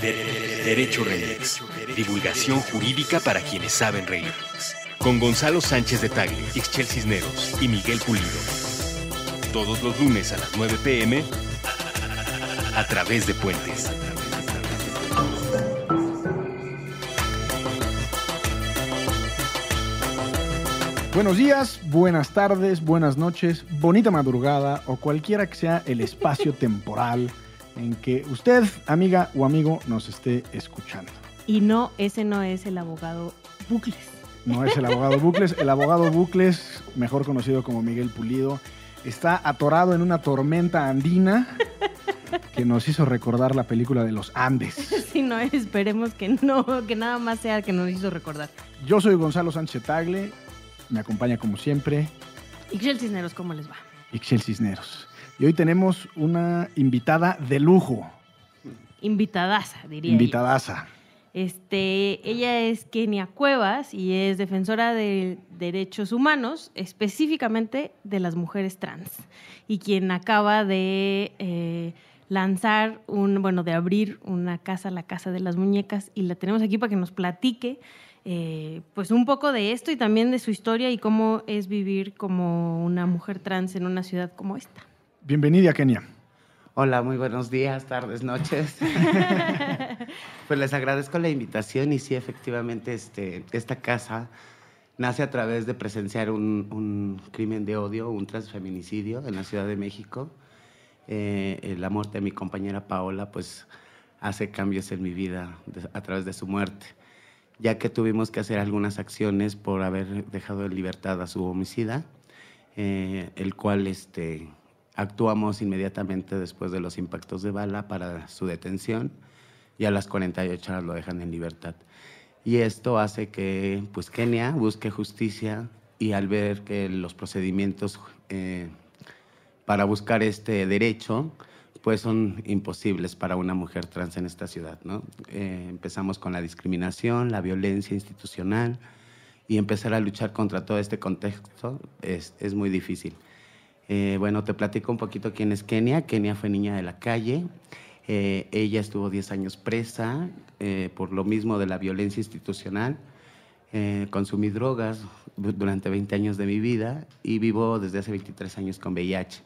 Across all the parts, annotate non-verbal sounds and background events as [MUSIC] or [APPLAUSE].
Derecho Remix. Divulgación jurídica para quienes saben reír. Con Gonzalo Sánchez de Tagle, Ixchel Cisneros y Miguel Pulido. Todos los lunes a las 9 pm a través de Puentes. Buenos días, buenas tardes, buenas noches, bonita madrugada o cualquiera que sea el espacio temporal en que usted, amiga o amigo, nos esté escuchando. Y no, ese no es el abogado Bucles. No es el abogado Bucles. El abogado Bucles, mejor conocido como Miguel Pulido, está atorado en una tormenta andina que nos hizo recordar la película de los Andes. [LAUGHS] Sí, no, esperemos que no, que nada más sea que nos hizo recordar. Yo soy Gonzalo Sánchez Tagle, me acompaña como siempre. Ixchel Cisneros, ¿cómo les va? Ixchel Cisneros. Y hoy tenemos una invitada de lujo. Invitadaza, diría. Invitadaza. Este, ella es Kenia Cuevas y es defensora de derechos humanos, específicamente de las mujeres trans, y quien acaba de eh, lanzar un, bueno, de abrir una casa, la Casa de las Muñecas, y la tenemos aquí para que nos platique eh, pues un poco de esto y también de su historia y cómo es vivir como una mujer trans en una ciudad como esta. Bienvenida, Kenia. Hola, muy buenos días, tardes, noches. [LAUGHS] pues les agradezco la invitación y sí, efectivamente, este, esta casa nace a través de presenciar un, crimen de odio, un transfeminicidio en la Ciudad de México. Eh, la muerte de mi compañera Paola, pues hace cambios en mi vida a través de su muerte, ya que tuvimos que hacer algunas acciones por haber dejado en libertad a su homicida, eh, el cual este, Actuamos inmediatamente después de los impactos de bala para su detención y a las 48 horas lo dejan en libertad. Y esto hace que pues, Kenia busque justicia y al ver que los procedimientos eh, para buscar este derecho pues son imposibles para una mujer trans en esta ciudad. ¿no? Eh, empezamos con la discriminación, la violencia institucional y empezar a luchar contra todo este contexto es, es muy difícil. Eh, bueno, te platico un poquito quién es Kenia. Kenia fue niña de la calle. Eh, ella estuvo 10 años presa eh, por lo mismo de la violencia institucional. consumí drogas durante 20 años de mi vida y vivo desde hace 23 años con VIH,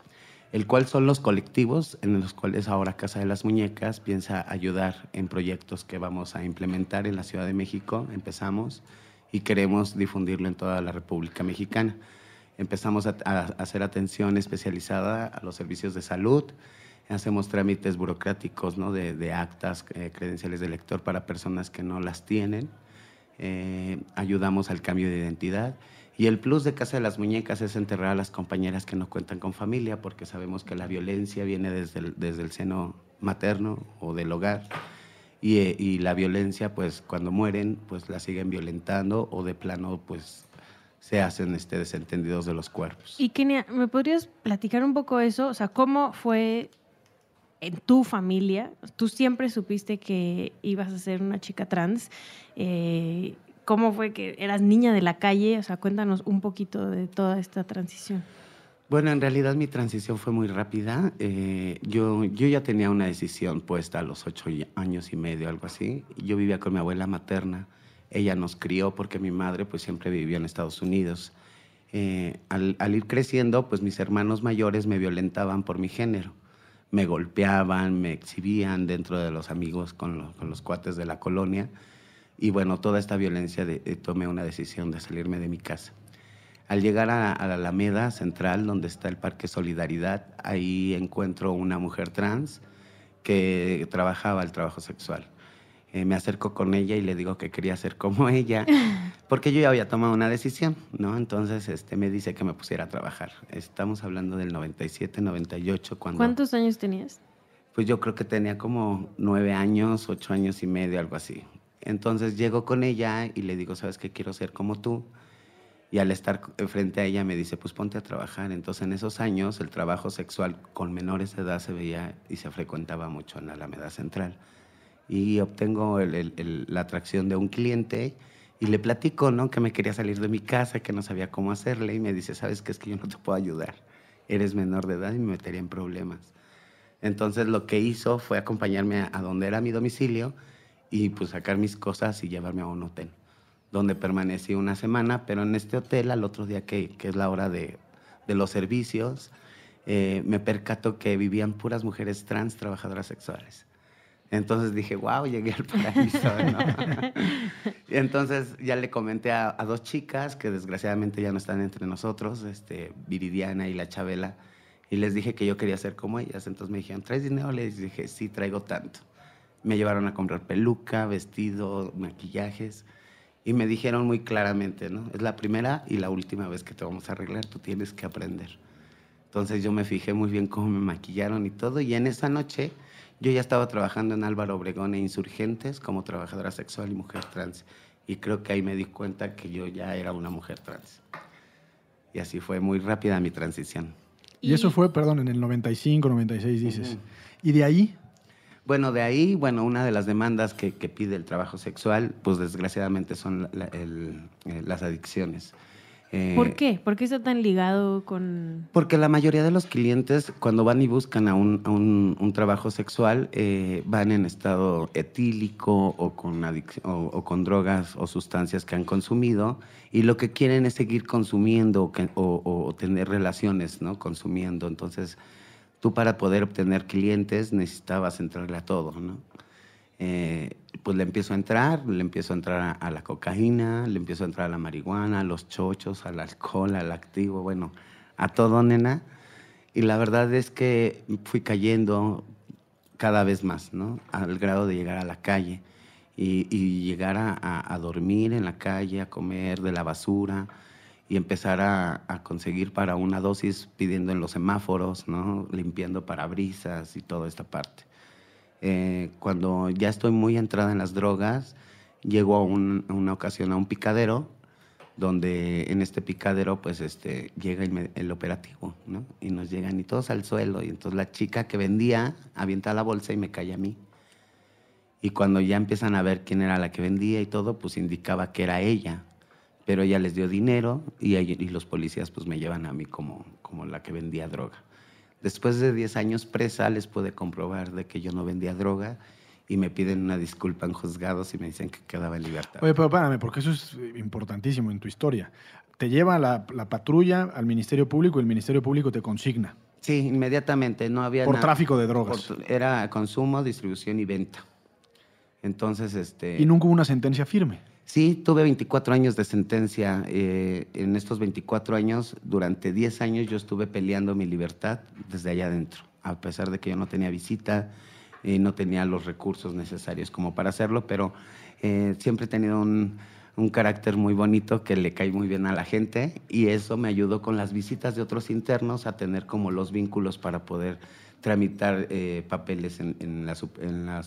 el cual son los colectivos en los cuales ahora Casa de las Muñecas piensa ayudar en proyectos que vamos a implementar en la Ciudad de México. Empezamos y queremos difundirlo en toda la República Mexicana empezamos a, hacer atención especializada a los servicios de salud, hacemos trámites burocráticos ¿no? de, actas, eh, credenciales de lector para personas que no las tienen, eh, ayudamos al cambio de identidad. Y el plus de Casa de las Muñecas es enterrar a las compañeras que no cuentan con familia, porque sabemos que la violencia viene desde el, desde el seno materno o del hogar. Y, eh, y, la violencia, pues cuando mueren, pues la siguen violentando o de plano, pues se hacen este, desentendidos de los cuerpos. Y Kenia, ¿me podrías platicar un poco eso? O sea, ¿cómo fue en tu familia? Tú siempre supiste que ibas a ser una chica trans. Eh, ¿Cómo fue que eras niña de la calle? O sea, cuéntanos un poquito de toda esta transición. Bueno, en realidad mi transición fue muy rápida. Eh, yo, yo ya tenía una decisión puesta a los ocho años y medio, algo así. Yo vivía con mi abuela materna ella nos crió porque mi madre pues siempre vivió en Estados Unidos. Eh, al, ir creciendo, pues mis hermanos mayores me violentaban por mi género. Me golpeaban, me exhibían dentro de los amigos con, los cuates de la colonia. Y bueno, toda esta violencia de, tomé una decisión de salirme de mi casa. Al llegar a, a, la Alameda Central, donde está el Parque Solidaridad, ahí encuentro una mujer trans que trabajaba el trabajo sexual. Eh, me acerco con ella y le digo que quería ser como ella, [LAUGHS] porque yo ya había tomado una decisión, ¿no? Entonces este, me dice que me pusiera a trabajar. Estamos hablando del 97, 98, cuando... ¿Cuántos años tenías? Pues yo creo que tenía como nueve años, ocho años y medio, algo así. Entonces llego con ella y le digo, ¿sabes qué? Quiero ser como tú. Y al estar frente a ella me dice, pues ponte a trabajar. Entonces en esos años el trabajo sexual con menores de edad se veía y se frecuentaba mucho en la Alameda Central y obtengo la atracción de un cliente y le platico, ¿no? Que me quería salir de mi casa, que no sabía cómo hacerle y me dice, ¿sabes qué? Es que yo no te puedo ayudar. Eres menor de edad y me metería en problemas. Entonces lo que hizo fue acompañarme a, donde era mi domicilio y pues sacar mis cosas y llevarme a un hotel, donde permanecí una semana, pero en este hotel al otro día que, es la hora de, de los servicios, eh, me percato que vivían puras mujeres trans trabajadoras sexuales. Entonces dije, wow, llegué al paraíso. y [LAUGHS] entonces ya le comenté a, dos chicas que desgraciadamente ya no están entre nosotros, este, Viridiana y la Chabela, y les dije que yo quería ser como ellas. Entonces me dijeron, ¿traes dinero? Les dije, sí, traigo tanto. Me llevaron a comprar peluca, vestido, maquillajes. Y me dijeron muy claramente, ¿no? Es la primera y la última vez que te vamos a arreglar, tú tienes que aprender. Entonces yo me fijé muy bien cómo me maquillaron y todo. Y en esa noche yo ya estaba trabajando en Álvaro Obregón e Insurgentes como trabajadora sexual y mujer trans. Y creo que ahí me di cuenta que yo ya era una mujer trans. Y así fue muy rápida mi transición. Y, eso fue, perdón, en el 95, 96 dices. ¿Y de ahí? Bueno, de ahí, bueno, una de las demandas que, pide el trabajo sexual, pues desgraciadamente son eh, las adicciones. Eh, ¿Por qué? ¿Por qué está tan ligado con...? Porque la mayoría de los clientes cuando van y buscan a un, un, trabajo sexual eh, van en estado etílico o con, o, con drogas o sustancias que han consumido y lo que quieren es seguir consumiendo o, o tener relaciones, ¿no? Consumiendo. Entonces, tú para poder obtener clientes necesitabas entrarle a todo, ¿no? Eh, pues le empiezo a entrar, le empiezo a entrar a, la cocaína, le empiezo a entrar a la marihuana, a los chochos, al alcohol, al activo, bueno, a todo, nena. Y la verdad es que fui cayendo cada vez más, ¿no? Al grado de llegar a la calle y, llegar a, dormir en la calle, a comer de la basura y empezar a, conseguir para una dosis pidiendo en los semáforos, ¿no? Limpiando parabrisas y toda esta parte. Eh, cuando ya estoy muy entrada en las drogas, llego a, una ocasión a un picadero, donde en este picadero pues este, llega el, operativo, ¿no? Y nos llegan y todos al suelo, y entonces la chica que vendía avienta la bolsa y me cae a mí. Y cuando ya empiezan a ver quién era la que vendía y todo, pues indicaba que era ella. Pero ella les dio dinero y, y los policías pues me llevan a mí como, como la que vendía droga. Después de 10 años presa, les pude comprobar de que yo no vendía droga y me piden una disculpa en juzgados y me dicen que quedaba en libertad. Oye, pero párame, porque eso es importantísimo en tu historia. Te lleva la, la patrulla al Ministerio Público y el Ministerio Público te consigna. Sí, inmediatamente. No había Por tráfico de drogas. era consumo, distribución y venta. Entonces, este... ¿Y nunca hubo una sentencia firme? Sí, tuve 24 años de sentencia. Eh, en estos 24 años, durante 10 años yo estuve peleando mi libertad desde allá adentro, a pesar de que yo no tenía visita, y no tenía los recursos necesarios como para hacerlo, pero eh, siempre he tenido un, carácter muy bonito que le cae muy bien a la gente y eso me ayudó con las visitas de otros internos a tener como los vínculos para poder tramitar eh, papeles en, la, en la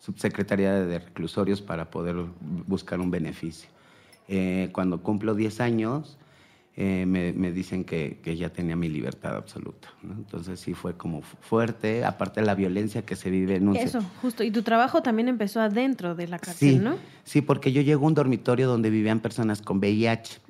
subsecretaría de reclusorios para poder buscar un beneficio. Eh, cuando cumplo 10 años, eh, me, dicen que, ya tenía mi libertad absoluta. Entonces sí fue como fuerte, aparte de la violencia que se vive en un... Eso, justo. Y tu trabajo también empezó adentro de la cárcel, ¿no? Sí, porque yo llego a un dormitorio donde vivían personas con VIH.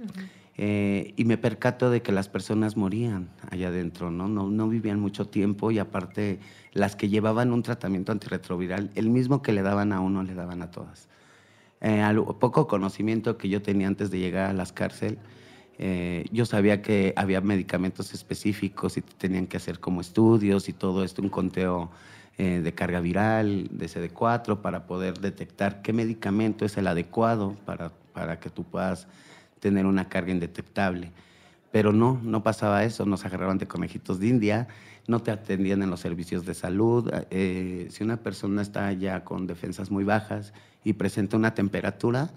Eh, y me percato de que las personas morían allá adentro, ¿no? ¿no? No vivían mucho tiempo y aparte las que llevaban un tratamiento antirretroviral, el mismo que le daban a uno, le daban a todas. Eh, al poco conocimiento que yo tenía antes de llegar a las cárceles, eh, yo sabía que había medicamentos específicos y tenían que hacer como estudios y todo esto, un conteo de carga viral, de CD4, para poder detectar qué medicamento es el adecuado para, para que tú puedas tener una carga indetectable. Pero no, no pasaba eso, nos agarraban de conejitos de India, no te atendían en los servicios de salud. Eh, si una persona está ya con defensas muy bajas y presenta una temperatura,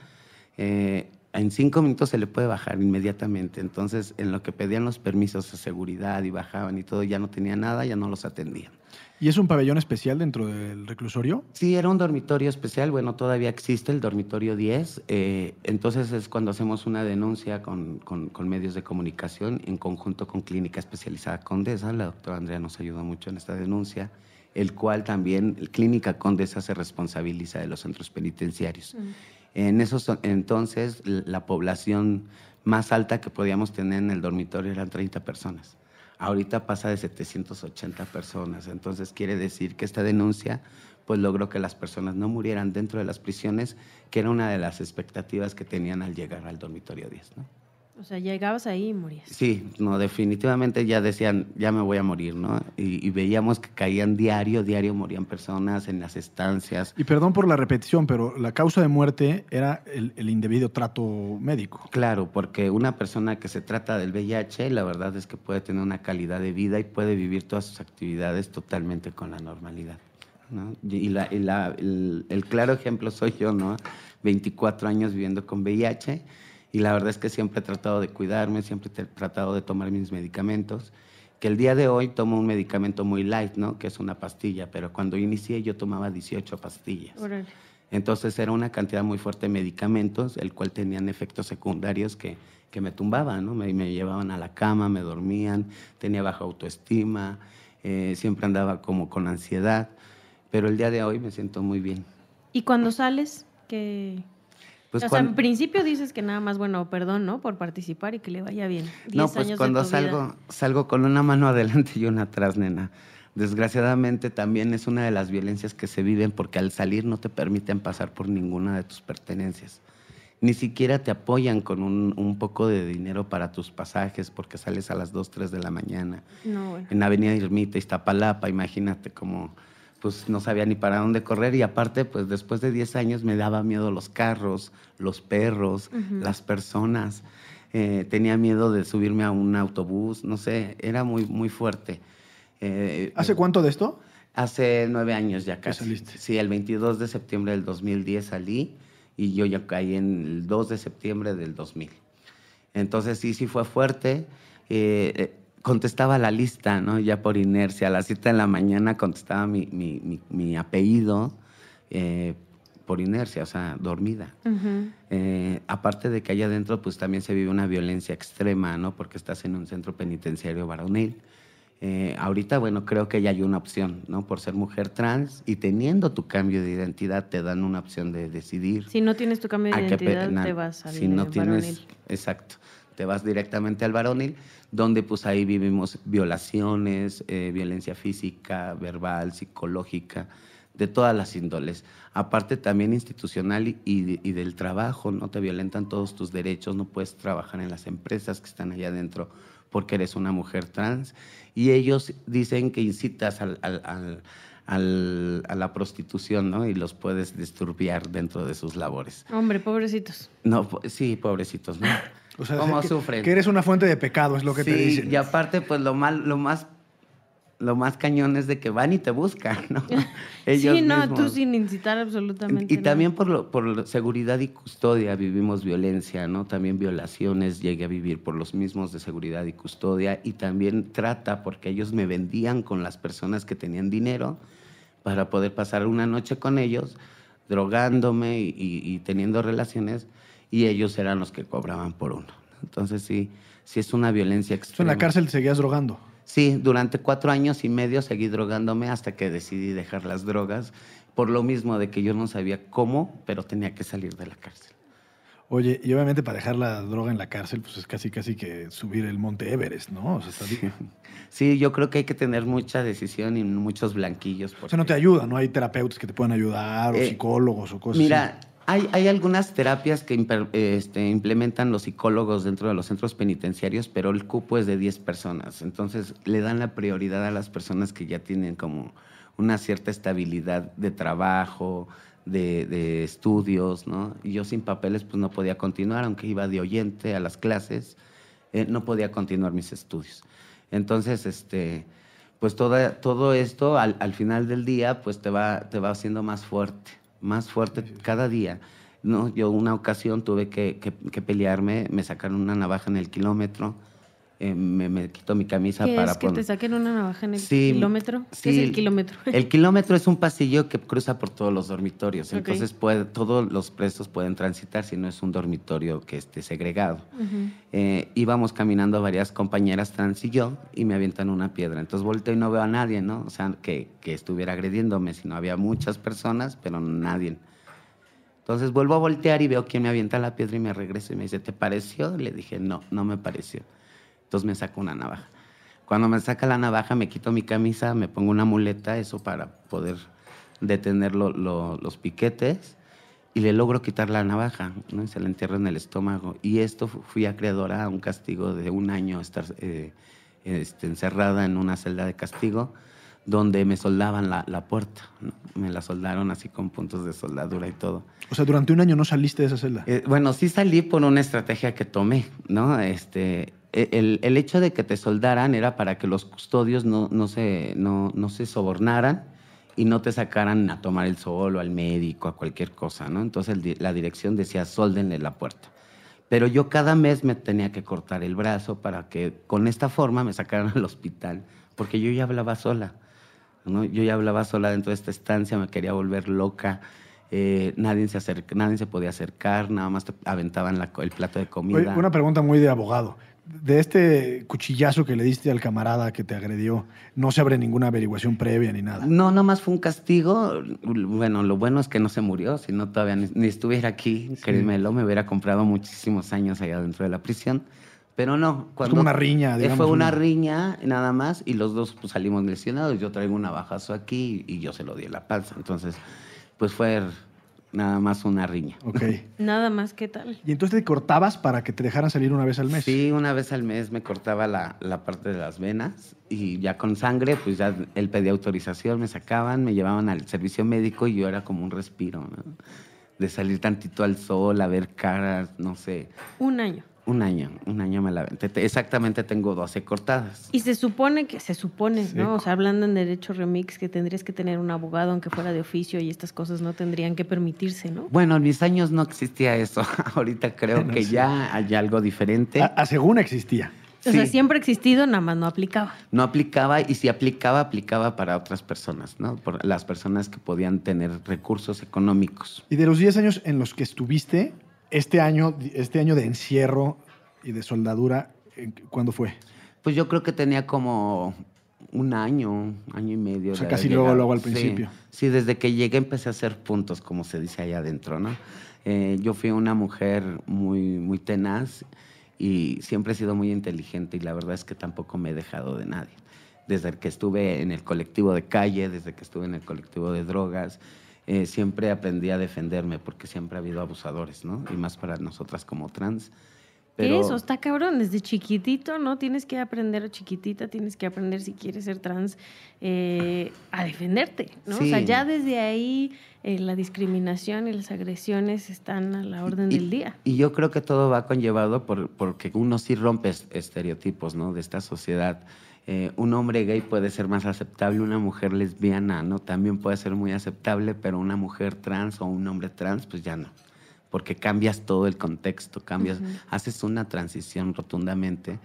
eh, en cinco minutos se le puede bajar inmediatamente. Entonces, en lo que pedían los permisos de seguridad y bajaban y todo, ya no tenía nada, ya no los atendían. ¿Y es un pabellón especial dentro del reclusorio? Sí, era un dormitorio especial. Bueno, todavía existe el dormitorio 10. Eh, entonces es cuando hacemos una denuncia con, con, medios de comunicación en conjunto con Clínica Especializada Condesa. La doctora Andrea nos ayudó mucho en esta denuncia, el cual también Clínica Condesa se responsabiliza de los centros penitenciarios. Mm. En esos entonces la población más alta que podíamos tener en el dormitorio eran 30 personas. Ahorita pasa de 780 personas. Entonces quiere decir que esta denuncia pues logró que las personas no murieran dentro de las prisiones, que era una de las expectativas que tenían al llegar al dormitorio 10. ¿no? O sea, llegabas ahí y morías. Sí, no, definitivamente ya decían, ya me voy a morir, ¿no? Y, veíamos que caían diario, diario morían personas en las estancias. Y perdón por la repetición, pero la causa de muerte era el, el indebido trato médico. Claro, porque una persona que se trata del VIH, la verdad es que puede tener una calidad de vida y puede vivir todas sus actividades totalmente con la normalidad. ¿no? Y, la, el, el claro ejemplo soy yo, ¿no? 24 años viviendo con VIH y la verdad es que siempre he tratado de cuidarme, siempre he tratado de tomar mis medicamentos. Que el día de hoy tomo un medicamento muy light, ¿no? Que es una pastilla, pero cuando inicié yo tomaba 18 pastillas. Entonces era una cantidad muy fuerte de medicamentos, el cual tenían efectos secundarios que, que me tumbaban, ¿no? Me, me, llevaban a la cama, me dormían, tenía baja autoestima, eh, siempre andaba como con ansiedad, pero el día de hoy me siento muy bien. ¿Y cuando sales? ¿Qué, pues o sea, en principio dices que nada más, bueno, perdón, ¿no? Por participar y que le vaya bien. No, pues cuando salgo, salgo con una mano [LAUGHS] adelante y una atrás, nena. Desgraciadamente también es una de las violencias que se viven porque al salir no te permiten pasar por ninguna de tus pertenencias. Ni siquiera te apoyan con un, un poco de dinero para tus pasajes porque sales a las 2, 3 de la mañana. No, bueno. En Avenida Irmita, Iztapalapa, imagínate cómo pues no sabía ni para dónde correr y aparte, pues después de 10 años me daba miedo los carros, los perros, las personas. Eh, tenía miedo de subirme a un autobús, no sé, era muy, muy fuerte. Eh, ¿Hace cuánto de esto? Hace nueve años ya casi. Saliste? Sí, el 22 de septiembre del 2010 salí y yo ya caí en el 2 de septiembre del 2000. Entonces sí, sí fue fuerte. Eh, contestaba la lista, ¿no? Ya por inercia. A las 7 de la mañana contestaba mi, mi, mi, apellido eh, por inercia, o sea, dormida. Eh, aparte de que allá adentro, pues también se vive una violencia extrema, ¿no? Porque estás en un centro penitenciario varonil. Eh, ahorita, bueno, creo que ya hay una opción, ¿no? Por ser mujer trans y teniendo tu cambio de identidad, te dan una opción de decidir. Si no tienes tu cambio de identidad, te vas al Si no tienes, exacto te vas directamente al varonil, donde pues ahí vivimos violaciones, eh, violencia física, verbal, psicológica, de todas las índoles. Aparte también institucional y, y, del trabajo, no te violentan todos tus derechos, no puedes trabajar en las empresas que están allá adentro porque eres una mujer trans. Y ellos dicen que incitas al, al, al, a la prostitución, ¿no? Y los puedes disturbiar dentro de sus labores. Hombre, pobrecitos. No, sí, pobrecitos, ¿no? O sea, ¿Cómo que, sufren? Que eres una fuente de pecado, es lo que te dicen. Y aparte, pues lo, mal, lo más lo más cañón es de que van y te buscan, ¿no? [LAUGHS] sí, [LAUGHS] no, tú sin incitar absolutamente. Y, también por, lo, por seguridad y custodia vivimos violencia, ¿no? También violaciones llegué a vivir por los mismos de seguridad y custodia y también trata porque ellos me vendían con las personas que tenían dinero para poder pasar una noche con ellos, drogándome y teniendo relaciones y ellos eran los que cobraban por uno. Entonces sí, sí es una violencia extrema. ¿En la cárcel seguías drogando? Sí, durante cuatro años y medio seguí drogándome hasta que decidí dejar las drogas, por lo mismo de que yo no sabía cómo, pero tenía que salir de la cárcel. Oye, y obviamente para dejar la droga en la cárcel, pues es casi casi que subir el monte Everest, ¿no? [LAUGHS] sí. yo creo que hay que tener mucha decisión y muchos blanquillos. O sea, no te ayuda, ¿no? Hay terapeutas que te pueden ayudar, o eh, psicólogos o cosas mira, hay, algunas terapias que este, implementan los psicólogos dentro de los centros penitenciarios, pero el cupo es de 10 personas. Entonces le dan la prioridad a las personas que ya tienen como una cierta estabilidad de trabajo, de, estudios, ¿no? Y yo sin papeles pues no podía continuar, aunque iba de oyente a las clases, eh, no podía continuar mis estudios. Entonces, este, pues todo esto al, al, final del día pues te va, te va haciendo más fuerte más fuerte cada día. No, yo una ocasión tuve que, que, pelearme, me sacaron una navaja en el kilómetro, eh, me, me, quito mi camisa ¿Qué para es que te saquen una navaja en el kilómetro? ¿Qué es el kilómetro? El kilómetro es un pasillo que cruza por todos los dormitorios, entonces puede, todos los presos pueden transitar si no es un dormitorio que esté segregado. Eh, íbamos caminando varias compañeras trans y yo y me avientan una piedra, entonces volteo y no veo a nadie, ¿no? O sea, que, que estuviera agrediéndome, sino había muchas personas, pero nadie. Entonces vuelvo a voltear y veo quién me avienta la piedra y me regreso y me dice, ¿te pareció? Le dije, no, no me pareció. Entonces me sacó una navaja. Cuando me saca la navaja, me quito mi camisa, me pongo una muleta, eso para poder detener lo- lo- los piquetes, y le logro quitar la navaja, ¿no? Y se la entierro en el estómago. Y esto fu- fui acreedora a un castigo de un año estar eh, este, encerrada en una celda de castigo, donde me soldaban la, la puerta. ¿no? Me la soldaron así con puntos de soldadura y todo. O sea, durante un año no saliste de esa celda. Eh, bueno, sí salí por una estrategia que tomé, ¿no? Este, el, el hecho de que te soldaran era para que los custodios no, no, se, no, no se sobornaran y no te sacaran a tomar el sol o al médico, a cualquier cosa, ¿no? Entonces el la dirección decía, sóldenle la puerta. Pero yo cada mes me tenía que cortar el brazo para que con esta forma me sacaran al hospital, porque yo ya hablaba sola. ¿no? Yo ya hablaba sola dentro de esta estancia, me quería volver loca. eh, nadie, se acerca, nadie se podía acercar, nada más te aventaban la el plato de comida. Una pregunta muy de abogado. De este cuchillazo que le diste al camarada que te agredió, no se abre ninguna averiguación previa ni nada. No, nomás fue un castigo. Bueno, lo bueno es que no se murió, si no todavía ni, ni estuviera aquí, créemelo, me hubiera comprado muchísimos años allá dentro de la prisión. Pero no, cuando... como una riña, digamos, Fue una una- riña nada más y los dos pues, salimos lesionados. Yo traigo un navajazo aquí y yo se lo di en la panza. Entonces, pues fue nada más una riña. Ok. [LAUGHS] Nada más, ¿qué tal? Y entonces te cortabas para que te dejaran salir una vez al mes. Sí, una vez al mes me cortaba la, la parte de las venas y ya con sangre, pues ya él pedía autorización, me sacaban, me llevaban al servicio médico y yo era como un respiro, ¿no? De salir tantito al sol, a ver caras, no sé. Un año. Un año, un año me la aventé. Te- Exactamente tengo 12 cortadas. Y se supone que, se supone, Sí. ¿no? O sea, hablando en derecho remix, que tendrías que tener un abogado, aunque fuera de oficio, y estas cosas no tendrían que permitirse, ¿no? Bueno, en mis años no existía eso. [LAUGHS] Ahorita creo que sí. ya hay algo diferente. A, a según existía. O sea, siempre ha existido, nada más no aplicaba. No aplicaba y si aplicaba, aplicaba para otras personas, ¿no? Por las personas que podían tener recursos económicos. Y de los 10 años en los que estuviste, este año, este año de encierro y de soldadura, ¿en- ¿cuándo fue? Pues yo creo que tenía como un año, año y medio. O sea, casi luego, luego al Sí, principio. Sí, desde que llegué empecé a hacer puntos, como se dice allá adentro, ¿no? Eh, yo fui una mujer muy, muy tenaz y siempre he sido muy inteligente y la verdad es que tampoco me he dejado de nadie. Desde que estuve en el colectivo de calle, desde que estuve en el colectivo de drogas, eh, siempre aprendí a defenderme porque siempre ha habido abusadores, ¿no? Y más para nosotras como trans. Pero... Eso, está cabrón, desde chiquitito, ¿no? Tienes que aprender, chiquitita, tienes que aprender si quieres ser trans eh, a defenderte, ¿no? O sea, ya desde ahí eh, la discriminación y las agresiones están a la orden Y- del día. Y yo creo que todo va conllevado por, porque uno sí rompe es- estereotipos, ¿no? De esta sociedad. Eh, un hombre gay puede ser más aceptable, una mujer lesbiana, ¿no? También puede ser muy aceptable, pero una mujer trans o un hombre trans, pues ya no. Porque cambias todo el contexto, cambias, haces una transición rotundamente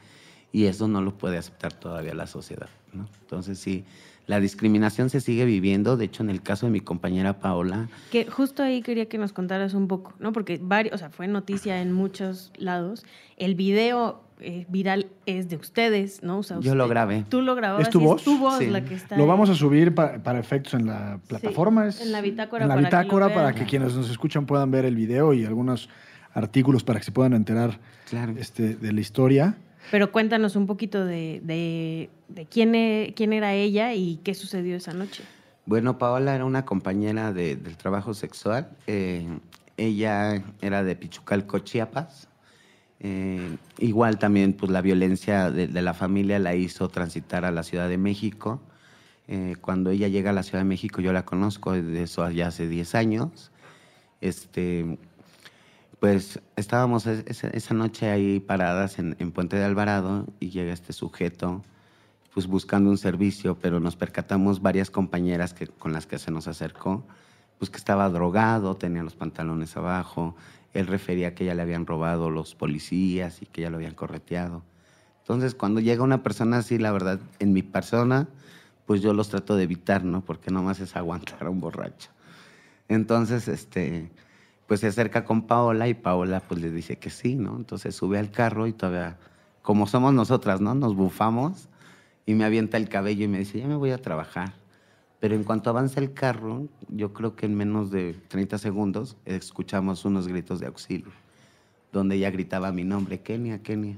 y eso no lo puede aceptar todavía la sociedad, ¿no? Entonces sí, la discriminación se sigue viviendo. De hecho, en el caso de mi compañera Paola, Que justo ahí quería que nos contaras un poco, ¿no? Porque varios, o sea, fue noticia en muchos lados. El video eh, viral es de ustedes, ¿no? O sea, yo lo grabé. Tú lo grababas. ¿Es tu voz? Es tu voz Sí. la que está. Lo ahí. vamos a subir pa- para efectos en la plataforma. es- en la bitácora En la para que bitácora para que quienes nos escuchan puedan ver el video y algunos artículos para que se puedan enterar Claro. este, de la historia. Pero cuéntanos un poquito de, quién, e- quién era ella y qué sucedió esa noche. Bueno, Paola era una compañera de- del trabajo sexual. Eh, ella era de Pichucalco, Chiapas. Eh, igual también, pues la violencia de, de la familia la hizo transitar a la Ciudad de México. Eh, cuando ella llega a la Ciudad de México, yo la conozco, de eso ya hace 10 años. Este, pues estábamos es- esa, noche ahí paradas en, en Puente de Alvarado y llega este sujeto pues buscando un servicio, pero nos percatamos varias compañeras que, con las que se nos acercó, pues que estaba drogado, tenía los pantalones abajo, él refería que ya le habían robado los policías y que ya lo habían correteado. Entonces, cuando llega una persona así, la verdad, en mi persona, pues yo los trato de evitar, ¿no? Porque nomás es aguantar a un borracho. Entonces, este, pues se acerca con Paola y Paola pues le dice que sí, ¿no? Entonces sube al carro y todavía, como somos nosotras, ¿no? Nos bufamos y me avienta el cabello y me dice, ya me voy a trabajar. Pero en cuanto avanza el carro, yo creo que en menos de 30 segundos escuchamos unos gritos de auxilio, donde ella gritaba mi nombre, Kenia, Kenia.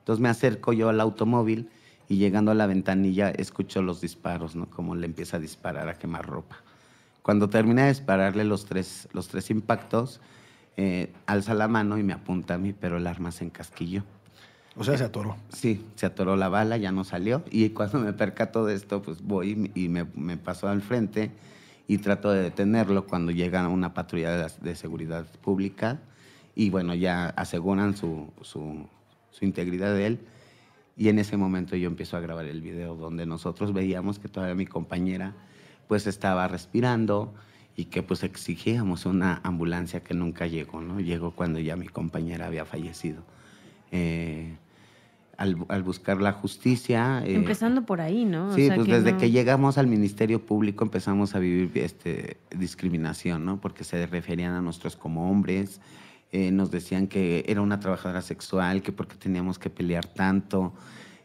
Entonces me acerco yo al automóvil y llegando a la ventanilla escucho los disparos, ¿no? Como le empieza a disparar a quemar ropa. Cuando termina de dispararle los tres, los tres impactos, eh, alza la mano y me apunta a mí, pero el arma se encasquilló. O sea, se atoró. Sí, se atoró la bala, ya no salió. Y cuando me percato de esto, pues voy y me, me paso al frente y trato de detenerlo cuando llega una patrulla de, de seguridad pública. Y bueno, ya aseguran su, su, su integridad de él. Y en ese momento yo empiezo a grabar el video donde nosotros veíamos que todavía mi compañera pues estaba respirando y que pues exigíamos una ambulancia que nunca llegó, ¿no? Llegó cuando ya mi compañera había fallecido. Eh, al, al, buscar la justicia... Eh, Empezando por ahí, ¿no? Sí, o sea, pues que desde no... que llegamos al Ministerio Público empezamos a vivir este, discriminación, ¿no? Porque se referían a nosotros como hombres, eh, nos decían que era una trabajadora sexual, que porque teníamos que pelear tanto.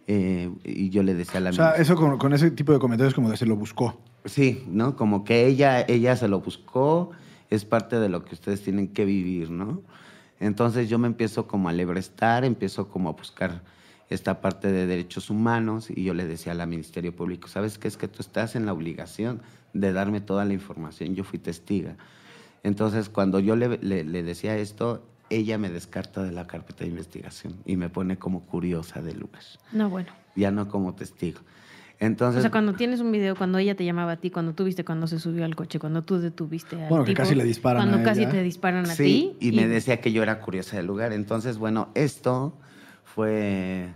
Eh, y yo le decía a la... O sea, eso con, con, ese tipo de comentarios como de se lo buscó. Sí, ¿no? Como que ella, ella se lo buscó, es parte de lo que ustedes tienen que vivir, ¿no? Entonces yo me empiezo como a lebrestar, empiezo como a buscar esta parte de derechos humanos y yo le decía al Ministerio Público, ¿sabes qué? Es que tú estás en la obligación de darme toda la información, yo fui testiga. Entonces cuando yo le, le, le decía esto, ella me descarta de la carpeta de investigación y me pone como curiosa del lugar. No, bueno. Ya no como testigo. Entonces, o sea, cuando tienes un video, cuando ella te llamaba a ti, cuando tú viste cuando se subió al coche, cuando tú detuviste al Bueno, tipo, que casi le disparan Cuando a casi ella. te disparan a sí, ti. y, me decía que yo era curiosa del lugar. Entonces, bueno, esto fue...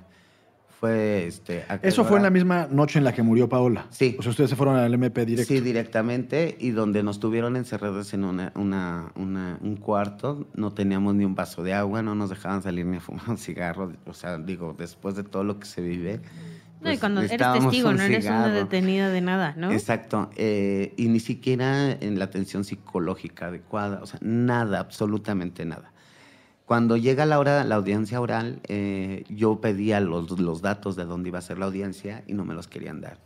fue este, Eso fue en la misma noche en la que murió Paola. Sí. O sea, ustedes se fueron al MP directo. Sí, directamente, y donde nos tuvieron encerrados en una, una, una, un cuarto, no teníamos ni un vaso de agua, no nos dejaban salir ni a fumar un cigarro, o sea, digo, después de todo lo que se vive. No, y pues, cuando eres testigo, no eres una detenida de nada, ¿no? Exacto, eh, y ni siquiera en la atención psicológica adecuada, o sea, nada, absolutamente nada. Cuando llega la hora, la audiencia oral, eh, yo pedía los, los datos de dónde iba a ser la audiencia y no me los querían dar,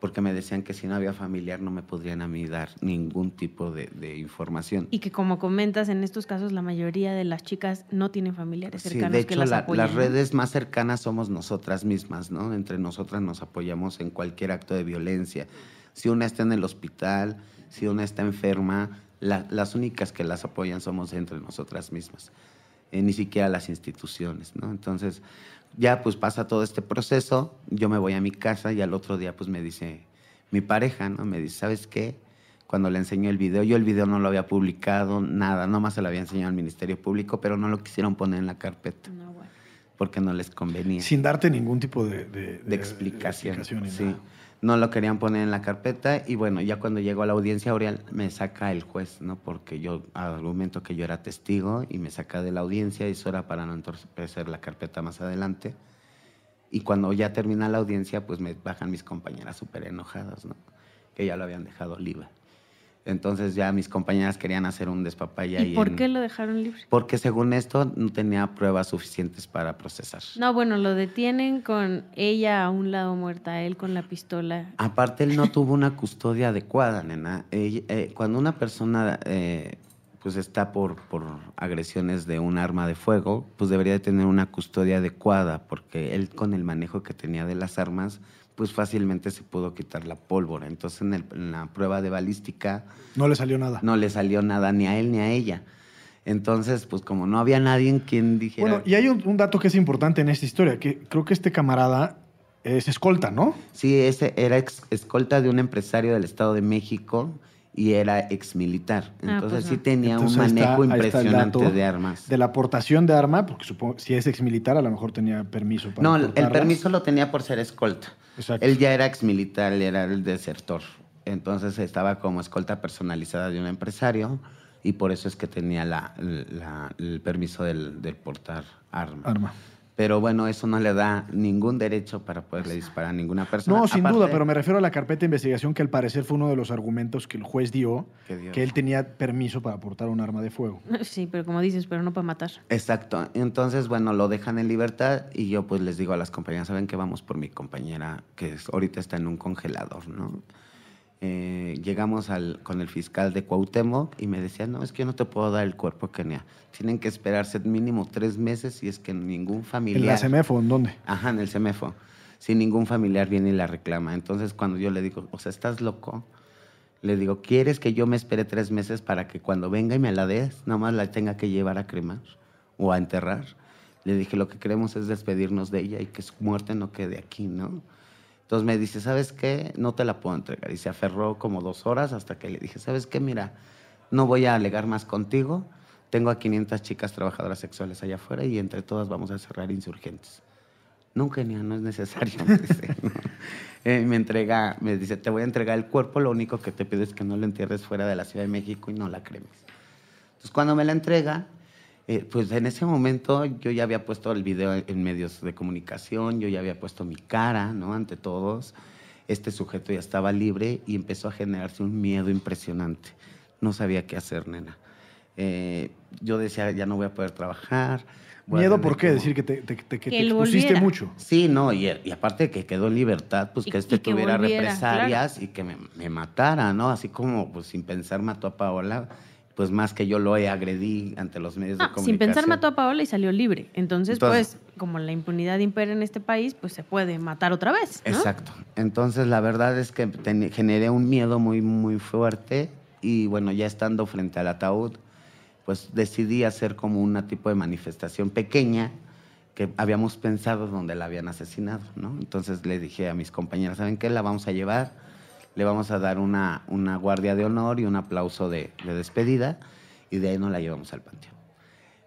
porque me decían que si no había familiar no me podrían a mí dar ningún tipo de, de información. Y que como comentas, en estos casos la mayoría de las chicas no tienen familiares Sí, cercanos de hecho, que las la- las ¿no? redes más cercanas somos nosotras mismas, ¿no? Entre nosotras nos apoyamos en cualquier acto de violencia. Si una está en el hospital, si una está enferma, la- las únicas que las apoyan somos entre nosotras mismas, eh, ni siquiera las instituciones, ¿no? Entonces, ya pues pasa todo este proceso, yo me voy a mi casa y al otro día pues me dice mi pareja, ¿no? Me dice, ¿sabes qué? Cuando le enseñó el video, yo el video no lo había publicado, nada, nomás se lo había enseñado al Ministerio Público, pero no lo quisieron poner en la carpeta No, bueno. porque no les convenía. Sin darte ningún tipo de, de- de explicación. de explicación ni sí. nada. No lo querían poner en la carpeta y bueno, ya cuando llegó a la audiencia oral me saca el juez, ¿no? Porque yo argumento que yo era testigo y me saca de la audiencia y eso era para no entorpecer la carpeta más adelante. Y cuando ya termina la audiencia, pues me bajan mis compañeras súper enojadas, ¿no? Que ya lo habían dejado libre. Entonces ya mis compañeras querían hacer un despapaya. ¿Y por en- qué lo dejaron libre? Porque según esto no tenía pruebas suficientes para procesar. No, bueno, lo detienen con ella a un lado muerta, él con la pistola. Aparte, él no [LAUGHS] tuvo una custodia adecuada, nena. Eh, cuando una persona eh, pues está por, por agresiones de un arma de fuego, pues debería de tener una custodia adecuada, porque él con el manejo que tenía de las armas, pues fácilmente se pudo quitar la pólvora. Entonces, en, el- en la prueba de balística No le salió nada. no le salió nada ni a él ni a ella. Entonces, pues como no había nadie en quien dijera... Bueno, y hay un, un dato que es importante en esta historia, que creo que este camarada es escolta, ¿no? Sí, ese era ex- escolta de un empresario del Estado de México y era ex militar. Ah, Entonces pues sí no. tenía Entonces, un manejo está impresionante de armas. De la aportación de arma, porque supongo si es exmilitar, a lo mejor tenía permiso para No, el, permiso lo tenía por ser escolta. Exacto. Él ya era ex militar, él era el desertor. Entonces estaba como escolta personalizada de un empresario y por eso es que tenía la, la- el permiso del, del portar arma. Arma. Pero bueno, eso no le da ningún derecho para poderle disparar a ninguna persona. No, sin Aparte- duda, pero me refiero a la carpeta de investigación que al parecer fue uno de los argumentos que el juez dio, Que él tenía permiso para portar un arma de fuego. [LAUGHS] Sí, pero como dices, pero no para matar. Exacto. Entonces, bueno, lo dejan en libertad y yo pues les digo a las compañeras, ¿saben que vamos por mi compañera que es- ahorita está en un congelador, ¿no? Eh, llegamos al, con el fiscal de Cuauhtémoc y me decía, no, es que yo no te puedo dar el cuerpo, Kenia. Tienen que esperarse mínimo tres meses y es que ningún ¿En familiar... la CEMEFO en dónde? Ajá, en el CEMEFO. si ningún familiar viene y la reclama. Entonces, cuando yo le digo, o sea, ¿estás loco? Le digo, ¿quieres que yo me espere tres meses para que cuando venga y me la des, nada más la tenga que llevar a cremar o a enterrar? Le dije, lo que queremos es despedirnos de ella y que su muerte no quede aquí, ¿no? Entonces me dice, ¿sabes qué? No te la puedo entregar. Y se aferró como dos horas hasta que le dije, ¿sabes qué? Mira, no voy a alegar más contigo. Tengo a 500 chicas trabajadoras sexuales allá afuera y entre todas vamos a cerrar insurgentes. No, Kenia, no es necesario. [LAUGHS] Me, eh, me entrega, me dice, te voy a entregar el cuerpo, lo único que te pido es que no lo entierres fuera de la Ciudad de México y no la cremes. Entonces cuando me la entrega, eh, pues en ese momento yo ya había puesto el video en medios de comunicación, yo ya había puesto mi cara, ¿no? Ante todos. Este sujeto ya estaba libre y empezó a generarse un miedo impresionante. No sabía qué hacer, nena. Eh, yo decía, ya no voy a poder trabajar. ¿Miedo por qué? Decir que te, te, expusiste mucho. Sí, no, y, aparte que quedó en libertad, pues que este tuviera represalias y que me, me, matara, ¿no? Así como, pues sin pensar, mató a Paola pues más que yo lo he agredí ante los medios de comunicación. Sin pensar mató a Paola y salió libre. Entonces, pues, como la impunidad impera en este país, pues se puede matar otra vez. Exacto. Entonces, la verdad es que generé un miedo muy, muy fuerte y bueno, ya estando frente al ataúd, pues decidí hacer como una tipo de manifestación pequeña que habíamos pensado donde la habían asesinado, ¿no? Entonces le dije a mis compañeras, ¿saben qué? La vamos a llevar le vamos a dar una, una guardia de honor y un aplauso de, despedida y de ahí nos la llevamos al panteón.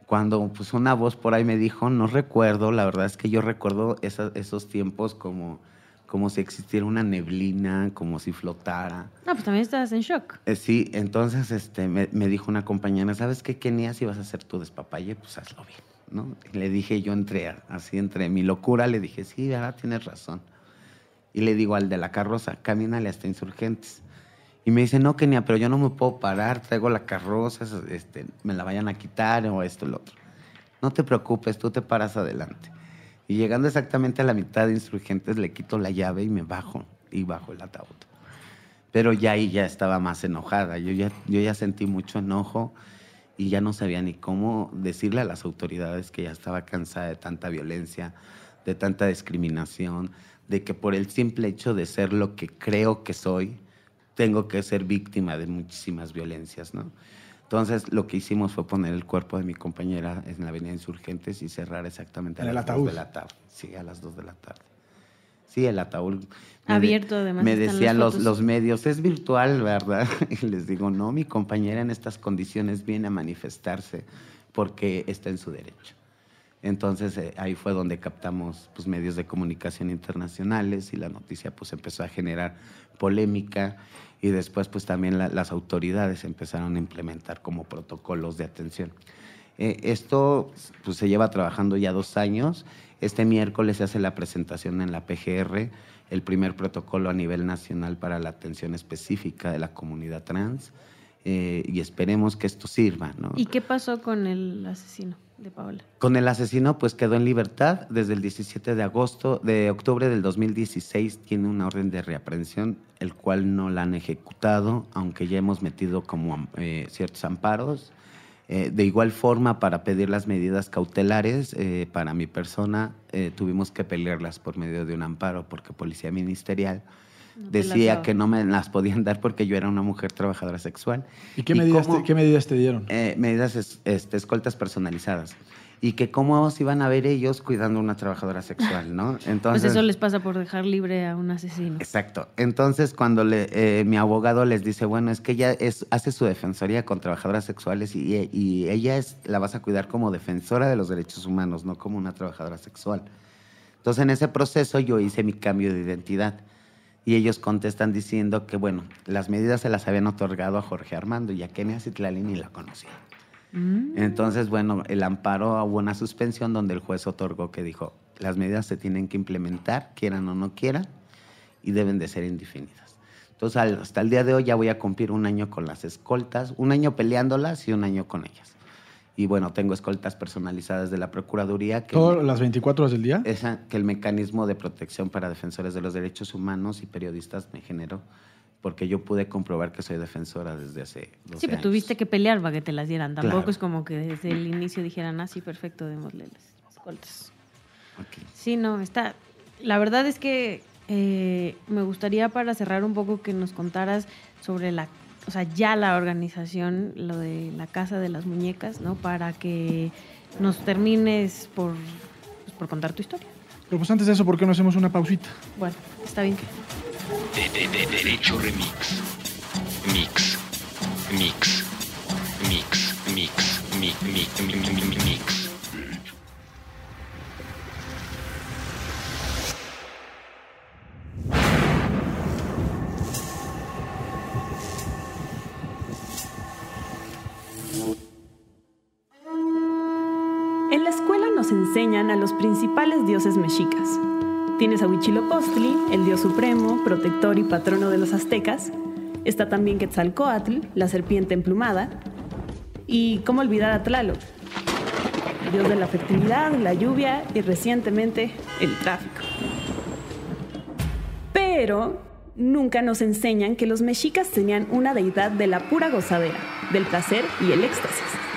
Cuando pues una voz por ahí me dijo, no recuerdo, la verdad es que yo recuerdo esos tiempos como, como si existiera una neblina, como si flotara. No, pues también estabas en shock. Eh, sí, entonces este, me, dijo una compañera, ¿sabes qué, Kenia? Si vas a hacer tu despapalle, pues hazlo bien, ¿no? le dije yo entre, así entre mi locura, le dije, sí, verdad, tienes razón. Y le digo al de la carroza, camínale hasta Insurgentes. Y me dice, no, Kenia, pero yo no me puedo parar, traigo la carroza, este, me la vayan a quitar o esto lo otro. No te preocupes, tú te paras adelante. Y llegando exactamente a la mitad de Insurgentes, le quito la llave y me bajo, y bajo el ataúd. Pero ya ahí ya estaba más enojada, yo ya, yo ya sentí mucho enojo y ya no sabía ni cómo decirle a las autoridades que ya estaba cansada de tanta violencia, de tanta discriminación, de que por el simple hecho de ser lo que creo que soy, tengo que ser víctima de muchísimas violencias, ¿no? Entonces, lo que hicimos fue poner el cuerpo de mi compañera en la avenida Insurgentes y cerrar exactamente a las 2 de la tarde. Sí, a las 2 de la tarde. Sí, el ataúd. Abierto, además. Me decían los, los, medios, es virtual, ¿verdad? [LAUGHS] Y les digo, no, mi compañera en estas condiciones viene a manifestarse porque está en su derecho. Entonces eh, ahí fue donde captamos pues, medios de comunicación internacionales y la noticia pues empezó a generar polémica y después pues también las autoridades empezaron a implementar como protocolos de atención. Eh, esto pues, se lleva trabajando ya dos años. Este miércoles se hace la presentación en la PGR, el primer protocolo a nivel nacional para la atención específica de la comunidad trans. Eh, y esperemos que esto sirva. ¿Y qué pasó con el asesino? Con el asesino, pues quedó en libertad desde el 17 de agosto, de octubre del 2016, tiene una orden de reaprehensión, el cual no la han ejecutado, aunque ya hemos metido como eh, ciertos amparos. Eh, de igual forma, para pedir las medidas cautelares eh, para mi persona, tuvimos que pelearlas por medio de un amparo, porque Policía Ministerial decía que no me las podían dar porque yo era una mujer trabajadora sexual. ¿Y qué, medidas, te, qué medidas te dieron? Eh, medidas este, escoltas personalizadas. Y que cómo se iban a ver ellos cuidando a una trabajadora sexual, ¿no? [LAUGHS] Entonces, pues eso les pasa por dejar libre a un asesino. Exacto. Entonces, cuando le, eh, mi abogado les dice, bueno, es que ella es, hace su defensoría con trabajadoras sexuales y, y ella es, la vas a cuidar como defensora de los derechos humanos, no como una trabajadora sexual. Entonces, en ese proceso yo hice mi cambio de identidad y ellos contestan diciendo que, bueno, las medidas se las habían otorgado a Jorge Armando y a Kenia Citlali ni la conocía. Mm. Entonces, bueno, el amparo hubo una suspensión donde el juez otorgó que dijo, las medidas se tienen que implementar, quieran o no quieran, y deben de ser indefinidas. Entonces, hasta el día de hoy ya voy a cumplir un año con las escoltas, un año peleándolas y un año con ellas. Y bueno, tengo escoltas personalizadas de la Procuraduría. Que ¿Todas las 24 horas del día? Esa, que el mecanismo de protección para defensores de los derechos humanos y periodistas me generó, porque yo pude comprobar que soy defensora desde hace 12 Sí, pero tuviste que pelear para que te las dieran. Tampoco es como que desde el inicio dijeran, ah, sí, perfecto, démosle las escoltas. Sí, no, está, la verdad es que eh, me gustaría para cerrar un poco que nos contaras sobre la, o sea, ya la organización, lo de la casa de las muñecas, ¿no? Para que nos termines por, pues, por contar tu historia. Pero pues antes de eso, ¿por qué no hacemos una pausita? Bueno, está bien que... De, de, de derecho remix. Mix. Mix. Mix. Mix. Mix. Mix. Mix. mix. Los principales dioses mexicas. Tienes a Huitzilopochtli, el dios supremo, protector y patrono de los aztecas. Está también Quetzalcoatl, la serpiente emplumada. Y cómo olvidar a Tlaloc, dios de la fertilidad, la lluvia y recientemente el tráfico. Pero nunca nos enseñan que los mexicas tenían una deidad de la pura gozadera, del placer y el éxtasis.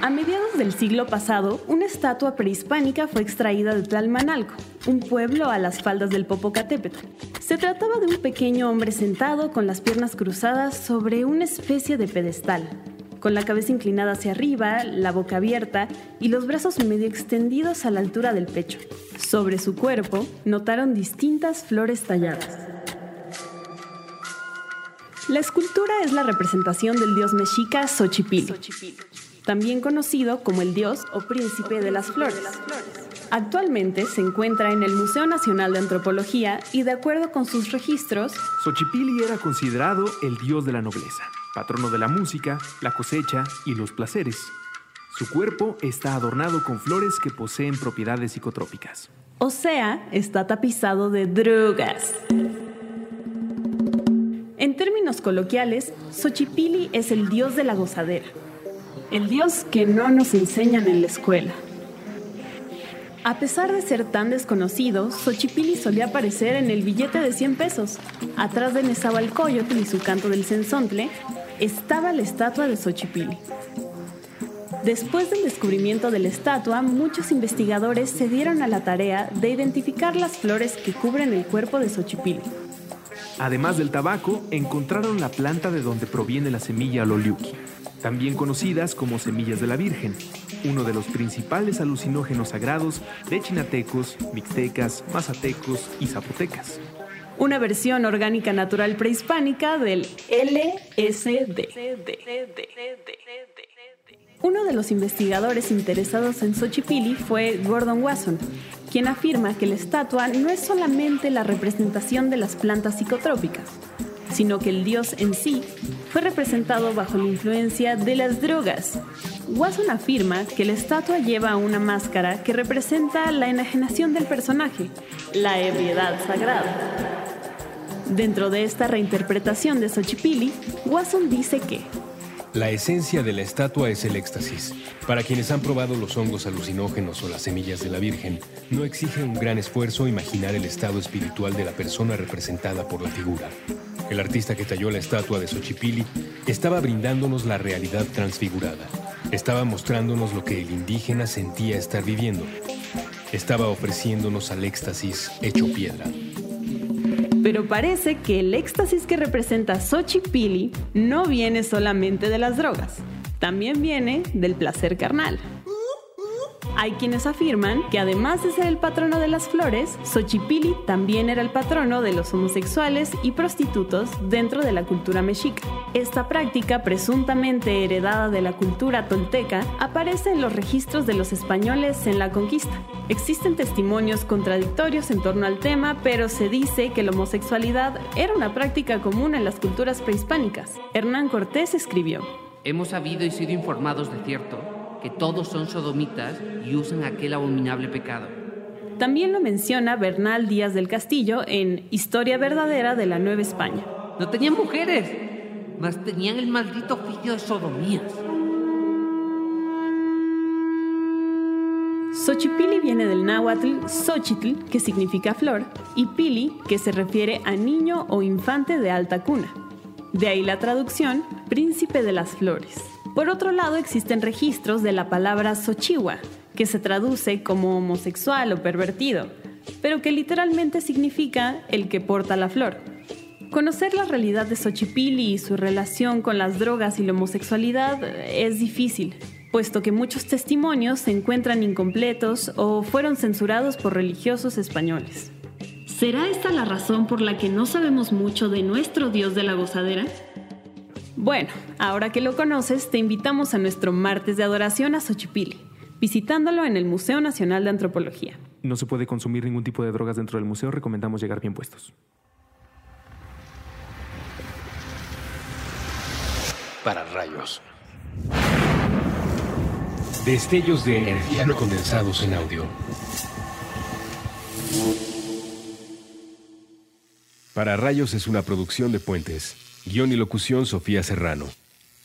A mediados del siglo pasado, una estatua prehispánica fue extraída de Tlalmanalco, un pueblo a las faldas del Popocatépetl. Se trataba de un pequeño hombre sentado con las piernas cruzadas sobre una especie de pedestal, con la cabeza inclinada hacia arriba, la boca abierta y los brazos medio extendidos a la altura del pecho. Sobre su cuerpo notaron distintas flores talladas. La escultura es la representación del dios mexica Xochipilli también conocido como el dios o príncipe de las flores. Actualmente se encuentra en el Museo Nacional de Antropología y de acuerdo con sus registros, Xochipilli era considerado el dios de la nobleza, patrono de la música, la cosecha y los placeres. Su cuerpo está adornado con flores que poseen propiedades psicotrópicas. o sea, está tapizado de drogas. En términos coloquiales, Xochipilli es el dios de la gozadera, el dios que no nos enseñan en la escuela. A pesar de ser tan desconocido, Xochipilli solía aparecer en el billete de 100 pesos. Atrás de Nezahualcóyotl y su canto del cenzontle, estaba la estatua de Xochipilli. Después del descubrimiento de la estatua, muchos investigadores se dieron a la tarea de identificar las flores que cubren el cuerpo de Xochipilli. Además del tabaco, encontraron la planta de donde proviene la semilla loliuqui, también conocidas como semillas de la Virgen, uno de los principales alucinógenos sagrados de chinatecos, mixtecas, mazatecos y zapotecas. Una versión orgánica natural prehispánica del LSD. Uno de los investigadores interesados en Xochipilli fue Gordon Wasson, quien afirma que la estatua no es solamente la representación de las plantas psicotrópicas, sino que el dios en sí fue representado bajo la influencia de las drogas. Wasson afirma que la estatua lleva una máscara que representa la enajenación del personaje, la ebriedad sagrada. Dentro de esta reinterpretación de Xochipilli, Wasson dice que La esencia de la estatua es el éxtasis. Para quienes han probado los hongos alucinógenos o las semillas de la Virgen, no exige un gran esfuerzo imaginar el estado espiritual de la persona representada por la figura. El artista que talló la estatua de Xochipilli estaba brindándonos la realidad transfigurada. Estaba mostrándonos lo que el indígena sentía estar viviendo. Estaba ofreciéndonos al éxtasis hecho piedra. Pero parece que el éxtasis que representa Xochipilli no viene solamente de las drogas, también viene del placer carnal. Hay quienes afirman que además de ser el patrono de las flores, Xochipilli también era el patrono de los homosexuales y prostitutos dentro de la cultura mexica. Esta práctica, presuntamente heredada de la cultura tolteca, aparece en los registros de los españoles en la conquista. Existen testimonios contradictorios en torno al tema, pero se dice que la homosexualidad era una práctica común en las culturas prehispánicas. Hernán Cortés escribió. Hemos sabido y sido informados de cierto que todos son sodomitas y usan aquel abominable pecado. También lo menciona Bernal Díaz del Castillo en Historia verdadera de la Nueva España. No tenían mujeres, mas tenían el maldito oficio de sodomías. Xochipilli viene del náhuatl Xochitl, que significa flor, y pili, que se refiere a niño o infante de alta cuna. De ahí la traducción, príncipe de las flores. Por otro lado, existen registros de la palabra Xochihua, que se traduce como homosexual o pervertido, pero que literalmente significa el que porta la flor. Conocer la realidad de Xochipilli y su relación con las drogas y la homosexualidad es difícil, puesto que muchos testimonios se encuentran incompletos o fueron censurados por religiosos españoles. ¿Será esta la razón por la que no sabemos mucho de nuestro Dios de la gozadera? Bueno, ahora que lo conoces, te invitamos a nuestro martes de adoración a Xochipilli, visitándolo en el Museo Nacional de Antropología. No se puede consumir ningún tipo de drogas dentro del museo, recomendamos llegar bien puestos. Para rayos. Destellos de energía no condensados en audio. Para rayos es una producción de Puentes. Guión y locución Sofía Serrano.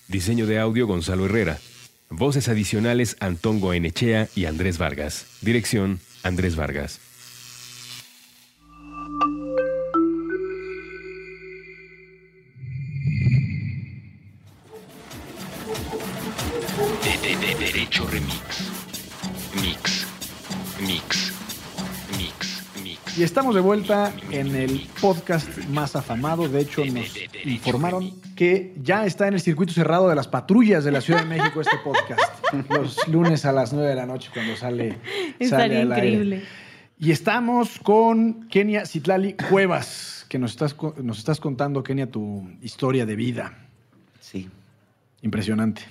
Diseño de audio Gonzalo Herrera. Voces adicionales Antón Goenechea y Andrés Vargas. Dirección Andrés Vargas. De, de- de- derecho Remix. Mix. Mix. Y estamos de vuelta en el podcast más afamado. De hecho, nos informaron que ya está en el circuito cerrado de las patrullas de la Ciudad de México este podcast. Los lunes a las 9 de la noche cuando sale, sale Estaría al aire. increíble. Y estamos con Kenia Citlali Cuevas, que nos estás, nos estás contando, Kenia, tu historia de vida. Sí, Impresionante.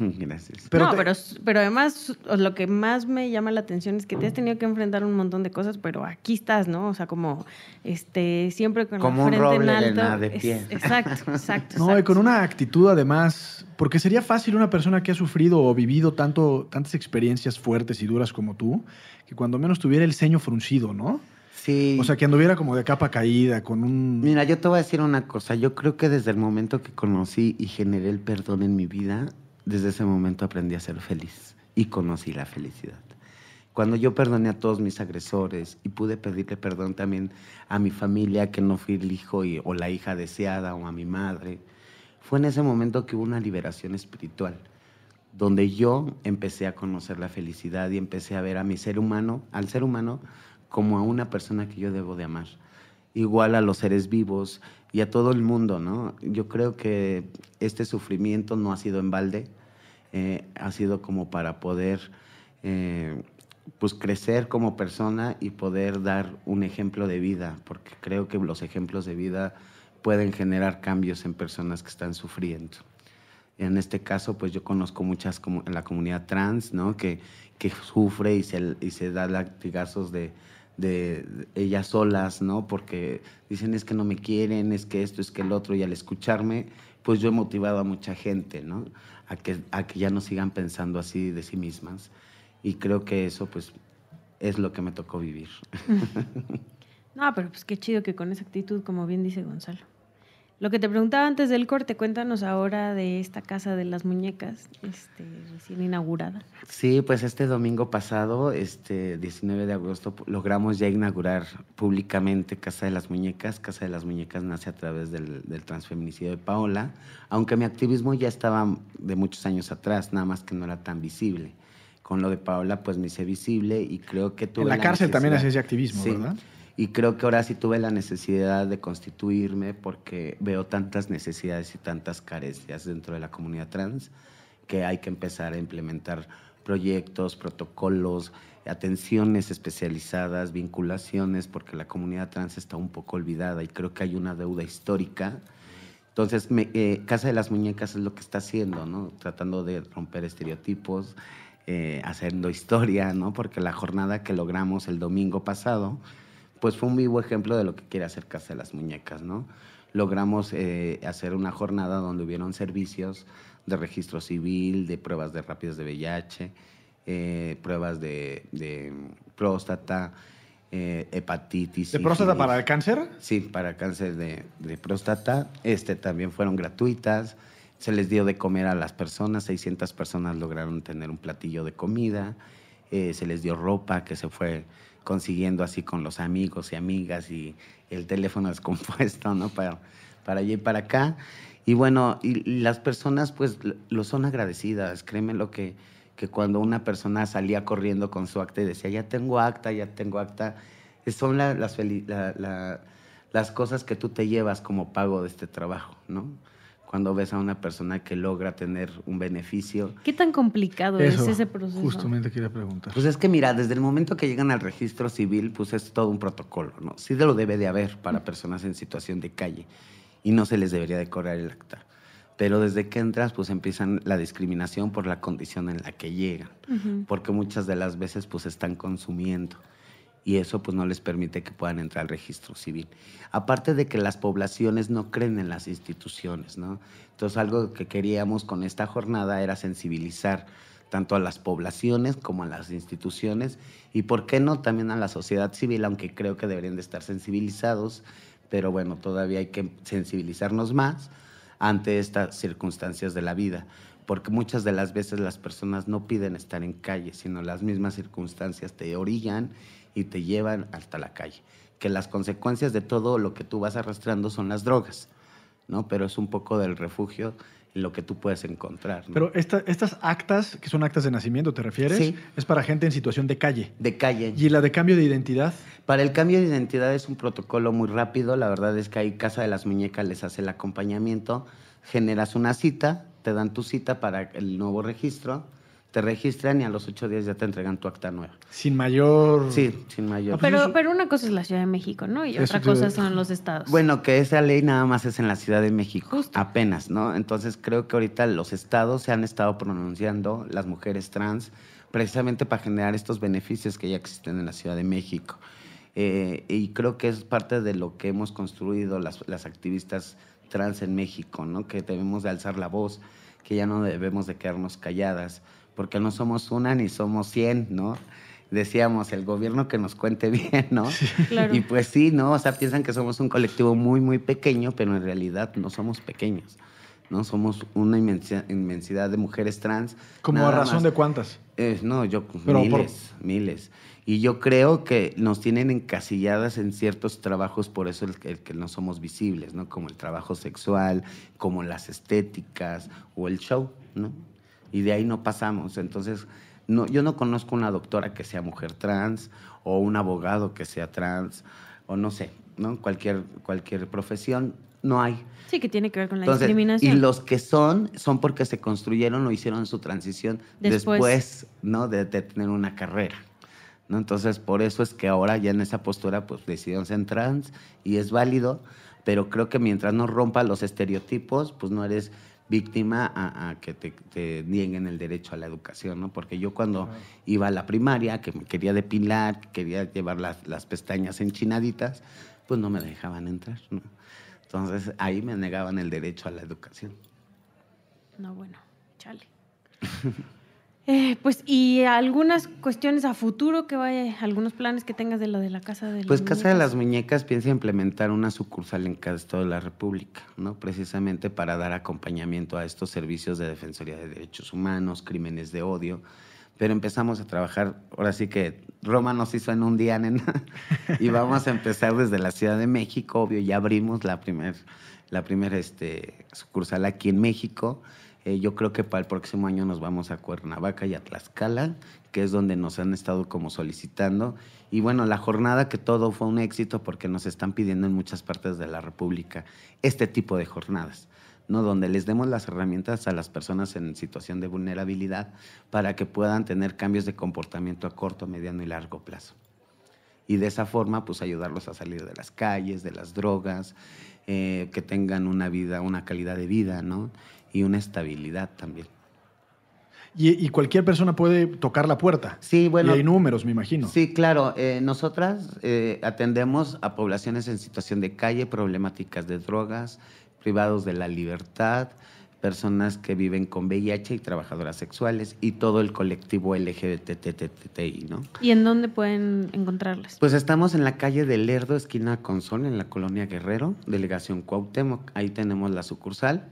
[LAUGHS] gracias. Pero no, te- pero, pero además lo que más me llama la atención es que te has tenido que enfrentar un montón de cosas, pero aquí estás, ¿no? O sea, como este siempre con Como la un frente en roble de alto. de Es- pie. exacto, [LAUGHS] exacto. No, y con una actitud además, porque sería fácil una persona que ha sufrido o vivido tanto, tantas experiencias fuertes y duras como tú, que cuando menos tuviera el ceño fruncido, ¿no? Sí. O sea, que anduviera como de capa caída, con un... Mira, yo te voy a decir una cosa. Yo creo que desde el momento que conocí y generé el perdón en mi vida, desde ese momento aprendí a ser feliz y conocí la felicidad. Cuando yo perdoné a todos mis agresores y pude pedirle perdón también a mi familia, que no fui el hijo o la hija deseada, o a mi madre, fue en ese momento que hubo una liberación espiritual, donde yo empecé a conocer la felicidad y empecé a ver a mi ser humano, al ser humano, como a una persona que yo debo de amar igual a los seres vivos y a todo el mundo, ¿no? Yo creo que este sufrimiento no ha sido en balde, eh, ha sido como para poder, eh, pues, crecer como persona y poder dar un ejemplo de vida, porque creo que los ejemplos de vida pueden generar cambios en personas que están sufriendo. En este caso, pues yo conozco muchas como en la comunidad trans, ¿no? Que, que sufre y se, y se da latigazos de, de, ellas solas, ¿no? Porque dicen es que no me quieren, es que esto, es que el otro, y al escucharme, pues yo he motivado a mucha gente, ¿no? A que, a que ya no sigan pensando así de sí mismas. Y creo que eso, pues, es lo que me tocó vivir. [LAUGHS] No, pero pues qué chido que con esa actitud, como bien dice Gonzalo. Lo que te preguntaba antes del corte, cuéntanos ahora de esta casa de las muñecas, este, recién inaugurada. Sí, pues este domingo pasado, este 19 de agosto, logramos ya inaugurar públicamente Casa de las Muñecas. Casa de las Muñecas nace a través del, del transfeminicidio de Paola, aunque mi activismo ya estaba de muchos años atrás, nada más que no era tan visible. Con lo de Paola, pues me hice visible y creo que tuve en la, cárcel también hacía ese activismo, Sí. ¿verdad? Y creo que ahora sí tuve la necesidad de constituirme porque veo tantas necesidades y tantas carencias dentro de la comunidad trans que hay que empezar a implementar proyectos, protocolos, atenciones especializadas, vinculaciones, porque la comunidad trans está un poco olvidada y creo que hay una deuda histórica. Entonces, eh, Casa de las Muñecas es lo que está haciendo, ¿no? Tratando de romper estereotipos, eh, haciendo historia, ¿no? Porque la jornada que logramos el domingo pasado, pues fue un vivo ejemplo de lo que quiere hacer Casa de las Muñecas, ¿no? Logramos eh, hacer una jornada donde hubieron servicios de registro civil, de pruebas de rápidas de VIH, eh, pruebas de, de próstata, eh, hepatitis. ¿De próstata para el cáncer? Sí, para cáncer de, de próstata. Este también fueron gratuitas. Se les dio de comer a las personas. 600 personas lograron tener un platillo de comida. Eh, se les dio ropa que se fue consiguiendo así con los amigos y amigas y el teléfono [LAUGHS] descompuesto, ¿no? Para, para allá y para acá. Y bueno, y, las personas pues lo son agradecidas. Créeme lo que, que cuando una persona salía corriendo con su acta y decía, ya tengo acta, ya tengo acta, son la- las, las cosas que tú te llevas como pago de este trabajo, ¿no? Cuando ves a una persona que logra tener un beneficio. ¿Qué tan complicado Eso, es ese proceso? justamente quería preguntar. Pues es que mira, desde el momento que llegan al registro civil, pues es todo un protocolo, ¿no? Sí de lo debe de haber para personas en situación de calle y no se les debería de cobrar el acta. Pero desde que entras, pues empiezan la discriminación por la condición en la que llegan, Ujú. porque muchas de las veces pues están consumiendo y eso pues no les permite que puedan entrar al registro civil. Aparte de que las poblaciones no creen en las instituciones, ¿no? Entonces algo que queríamos con esta jornada era sensibilizar tanto a las poblaciones como a las instituciones y por qué no también a la sociedad civil, aunque creo que deberían de estar sensibilizados, pero bueno, todavía hay que sensibilizarnos más ante estas circunstancias de la vida, porque muchas de las veces las personas no piden estar en calle, sino las mismas circunstancias te orillan y te llevan hasta la calle. Que las consecuencias de todo lo que tú vas arrastrando son las drogas, ¿no? Pero es un poco del refugio en lo que tú puedes encontrar. ¿no? Pero esta- estas actas, que son actas de nacimiento, ¿te refieres? Sí. Es para gente en situación de calle. de calle. ¿Y la de cambio de identidad? Para el cambio de identidad es un protocolo muy rápido. La verdad es que ahí Casa de las Muñecas les hace el acompañamiento. Generas una cita, te dan tu cita para el nuevo registro, te registran y a los ocho días ya te entregan tu acta nueva. Sin mayor... Sí, sin mayor. Pero, pero una cosa es la Ciudad de México, ¿no? Y Eso otra cosa son los estados. Bueno, que esa ley nada más es en la Ciudad de México, Justo. apenas, ¿no? Entonces creo que ahorita los estados se han estado pronunciando, las mujeres trans, precisamente para generar estos beneficios que ya existen en la Ciudad de México. Eh, y creo que es parte de lo que hemos construido las, las activistas trans en México, ¿no? Que debemos de alzar la voz, que ya no debemos de quedarnos calladas, porque no somos una ni somos cien, ¿no? Decíamos, el gobierno que nos cuente [LAUGHS] bien, ¿no? Claro. Y pues sí, ¿no? O sea, piensan que somos un colectivo muy, muy pequeño, pero en realidad no somos pequeños, ¿no? Somos una inmensidad, inmensidad de mujeres trans. ¿Como a razón más. de cuántas? Eh, no, yo, Pero por- miles, miles. Y yo creo que nos tienen encasilladas en ciertos trabajos, por eso el, el que no somos visibles, ¿no? Como el trabajo sexual, como las estéticas o el show, ¿no? Y de ahí no pasamos. Entonces, no, yo no conozco una doctora que sea mujer trans o un abogado que sea trans o no sé, ¿no? Cualquier, cualquier profesión, no hay. Sí, que tiene que ver con la Entonces, discriminación. Y los que son, son porque se construyeron o hicieron su transición Después. después, ¿no? De, de tener una carrera. ¿no? Entonces, por eso es que ahora ya en esa postura, pues decidieron ser trans y es válido, pero creo que mientras no rompa los estereotipos, pues no eres víctima a, a que te, te nieguen el derecho a la educación, ¿no? Porque yo cuando iba a la primaria, que me quería depilar, que quería llevar las, las pestañas enchinaditas, pues no me dejaban entrar, ¿no? Entonces ahí me negaban el derecho a la educación. No, bueno, chale. [LAUGHS] Eh, pues, y algunas cuestiones a futuro que vaya, algunos planes que tengas de lo de la casa de Pues las Casa de las Muñecas? Piensa implementar una sucursal en cada estado de la República, ¿no? Precisamente para dar acompañamiento a estos servicios de Defensoría de Derechos Humanos, crímenes de odio. Pero empezamos a trabajar, ahora sí que Roma nos hizo en un día, nena, y vamos a empezar desde la Ciudad de México, obvio, ya abrimos la primer, la primer este, sucursal aquí en México. Eh, yo creo que para el próximo año nos vamos a Cuernavaca y a Tlaxcala, que es donde nos han estado como solicitando. Y bueno, la jornada que todo fue un éxito porque nos están pidiendo en muchas partes de la República este tipo de jornadas, ¿no? Donde les demos las herramientas a las personas en situación de vulnerabilidad para que puedan tener cambios de comportamiento a corto, mediano y largo plazo. Y de esa forma, pues ayudarlos a salir de las calles, de las drogas, eh, que tengan una vida, una calidad de vida, ¿no? Y una estabilidad también. Y, y cualquier persona puede tocar la puerta. Sí, bueno. Y hay números, me imagino. Sí, claro. eh, nosotras eh, atendemos a poblaciones en situación de calle, problemáticas de drogas, privados de la libertad, personas que viven con VIH y trabajadoras sexuales y todo el colectivo LGBTTTI, ¿no? ¿Y en dónde pueden encontrarlas? Pues estamos en la calle de Lerdo, esquina Consol, en la colonia Guerrero, delegación Cuauhtémoc. Ahí tenemos la sucursal.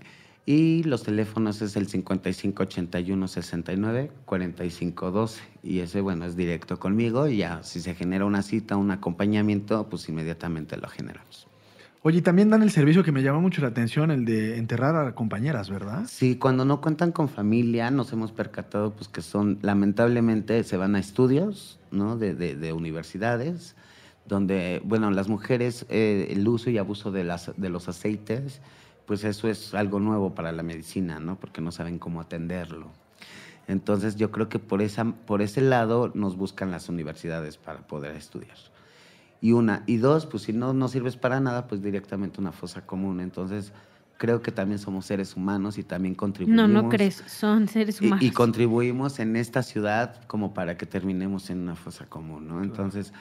Y los teléfonos es el 5581-69-4512. Y ese, bueno, es directo conmigo. Y ya, si se genera una cita, un acompañamiento, pues inmediatamente lo generamos. Oye, y también dan el servicio que me llama mucho la atención, el de enterrar a compañeras, ¿verdad? Sí, cuando no cuentan con familia, nos hemos percatado pues que son, lamentablemente, se van a estudios, ¿no? De, de- de universidades, donde, bueno, las mujeres, eh, el uso y abuso de, las, de los aceites, pues eso es algo nuevo para la medicina, ¿no? Porque no saben cómo atenderlo. Entonces yo creo que por, esa, por ese lado nos buscan las universidades para poder estudiar. Y una. Y dos, pues si no, no sirves para nada, pues directamente una fosa común. Entonces creo que también somos seres humanos y también contribuimos. No, no crees, son seres humanos. Y, y contribuimos en esta ciudad como para que terminemos en una fosa común, ¿no? Entonces,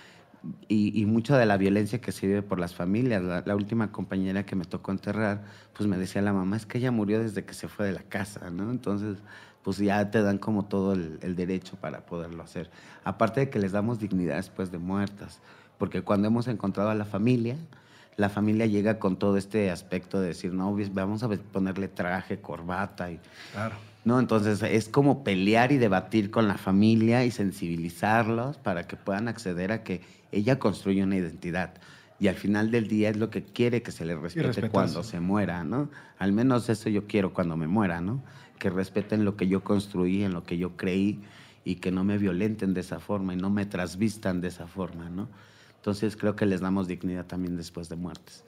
y, y mucha de la violencia que se vive por las familias. La, la, última compañera que me tocó enterrar, pues me decía la mamá, es que ella murió desde que se fue de la casa, ¿no? Entonces, pues ya te dan como todo el, el derecho para poderlo hacer. Aparte de que les damos dignidad después de muertas, porque cuando hemos encontrado a la familia, la familia llega con todo este aspecto de decir, no, vamos a ponerle traje, corbata y... Claro. ¿no? Entonces es como pelear y debatir con la familia y sensibilizarlos para que puedan acceder a que ella construye una identidad. Y al final del día es lo que quiere que se le respete cuando se muera, ¿no? Al menos eso yo quiero cuando me muera, ¿no? Que respeten lo que yo construí, en lo que yo creí y que no me violenten de esa forma y no me trasvistan de esa forma, ¿no? Entonces creo que les damos dignidad también después de muertes.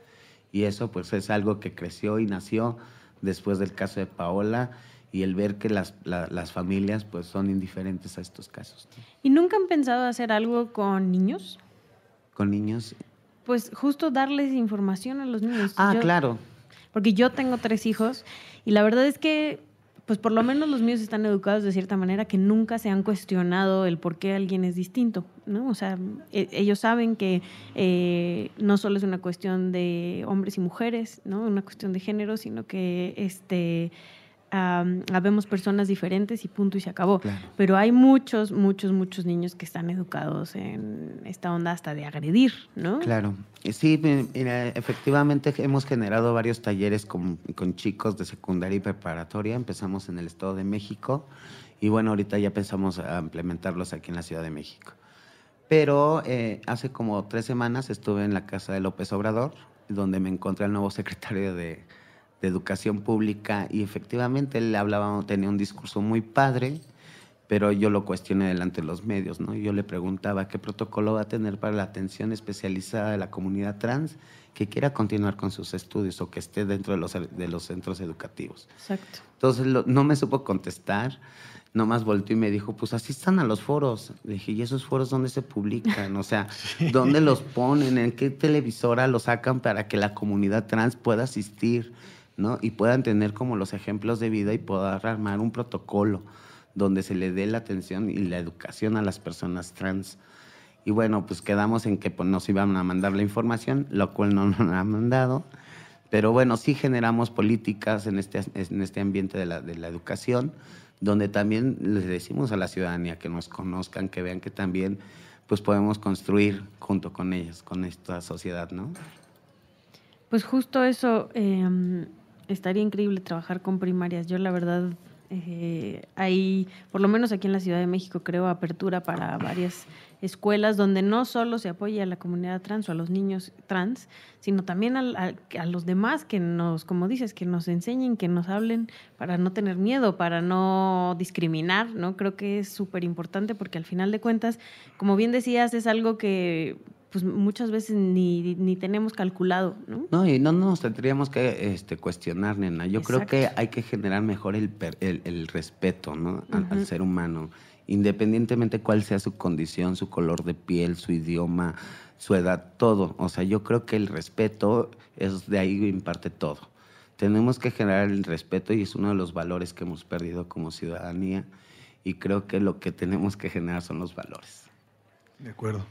Y eso pues es algo que creció y nació después del caso de Paola y el ver que las, la, las familias pues son indiferentes a estos casos. ¿no? ¿Y nunca han pensado hacer algo con niños? Con niños. Pues justo darles información a los niños. Ah, yo, claro. Porque yo tengo tres hijos y la verdad es que pues por lo menos los míos están educados de cierta manera que nunca se han cuestionado el por qué alguien es distinto, ¿no? O sea, e ellos saben que eh, no solo es una cuestión de hombres y mujeres, ¿no? Una cuestión de género, sino que este um, habemos personas diferentes y punto y se acabó. Claro. Pero hay muchos, muchos, muchos niños que están educados en esta onda hasta de agredir, ¿no? Claro. Sí, mira, efectivamente hemos generado varios talleres con, con, chicos de secundaria y preparatoria. Empezamos en el Estado de México y bueno, ahorita ya pensamos a implementarlos aquí en la Ciudad de México. Pero eh, hace como tres semanas estuve en la casa de López Obrador, donde me encontré al nuevo [LAUGHS] secretario de, de Educación Pública y efectivamente él hablaba, tenía un discurso muy padre, pero yo lo cuestioné delante de los medios, ¿no? Yo le preguntaba qué protocolo va a tener para la atención especializada de la comunidad trans que quiera continuar con sus estudios o que esté dentro de los, de los centros educativos. Exacto. Entonces lo, no me supo contestar, nomás volteó y me dijo, pues asistan a los foros. Le dije, ¿y esos foros dónde se publican? O sea, [LAUGHS] ¿dónde los ponen? ¿En qué televisora los sacan para que la comunidad trans pueda asistir? ¿No? Y puedan tener como los ejemplos de vida y poder armar un protocolo donde se le dé la atención y la educación a las personas trans. Y bueno, pues quedamos en que pues, nos iban a mandar la información, lo cual no [LAUGHS] nos han mandado. Pero bueno, sí generamos políticas en este, en este ambiente de la, de la educación, donde también les decimos a la ciudadanía que nos conozcan, que vean que también pues podemos construir junto con ellas, con esta sociedad, ¿no? Pues justo eso, eh, estaría increíble trabajar con primarias. Yo la verdad eh, hay, por lo menos aquí en la Ciudad de México, creo, apertura para varias escuelas donde no solo se apoya a la comunidad trans o a los niños trans, sino también a, a, a, los demás que nos, como dices, que nos enseñen, que nos hablen para no tener miedo, para no discriminar, ¿no? Creo que es súper importante porque al final de cuentas, como bien decías, es algo que pues muchas veces ni, ni tenemos calculado, ¿no? No, y no nos tendríamos que este, cuestionar, nena. Yo Exacto. creo que hay que generar mejor el, el, el respeto, ¿no? Al, uh -huh. al, ser humano, independientemente cuál sea su condición, su color de piel, su idioma, su edad, todo. O sea, yo creo que el respeto es de ahí imparte todo. Tenemos que generar el respeto y es uno de los valores que hemos perdido como ciudadanía y creo que lo que tenemos que generar son los valores. De acuerdo.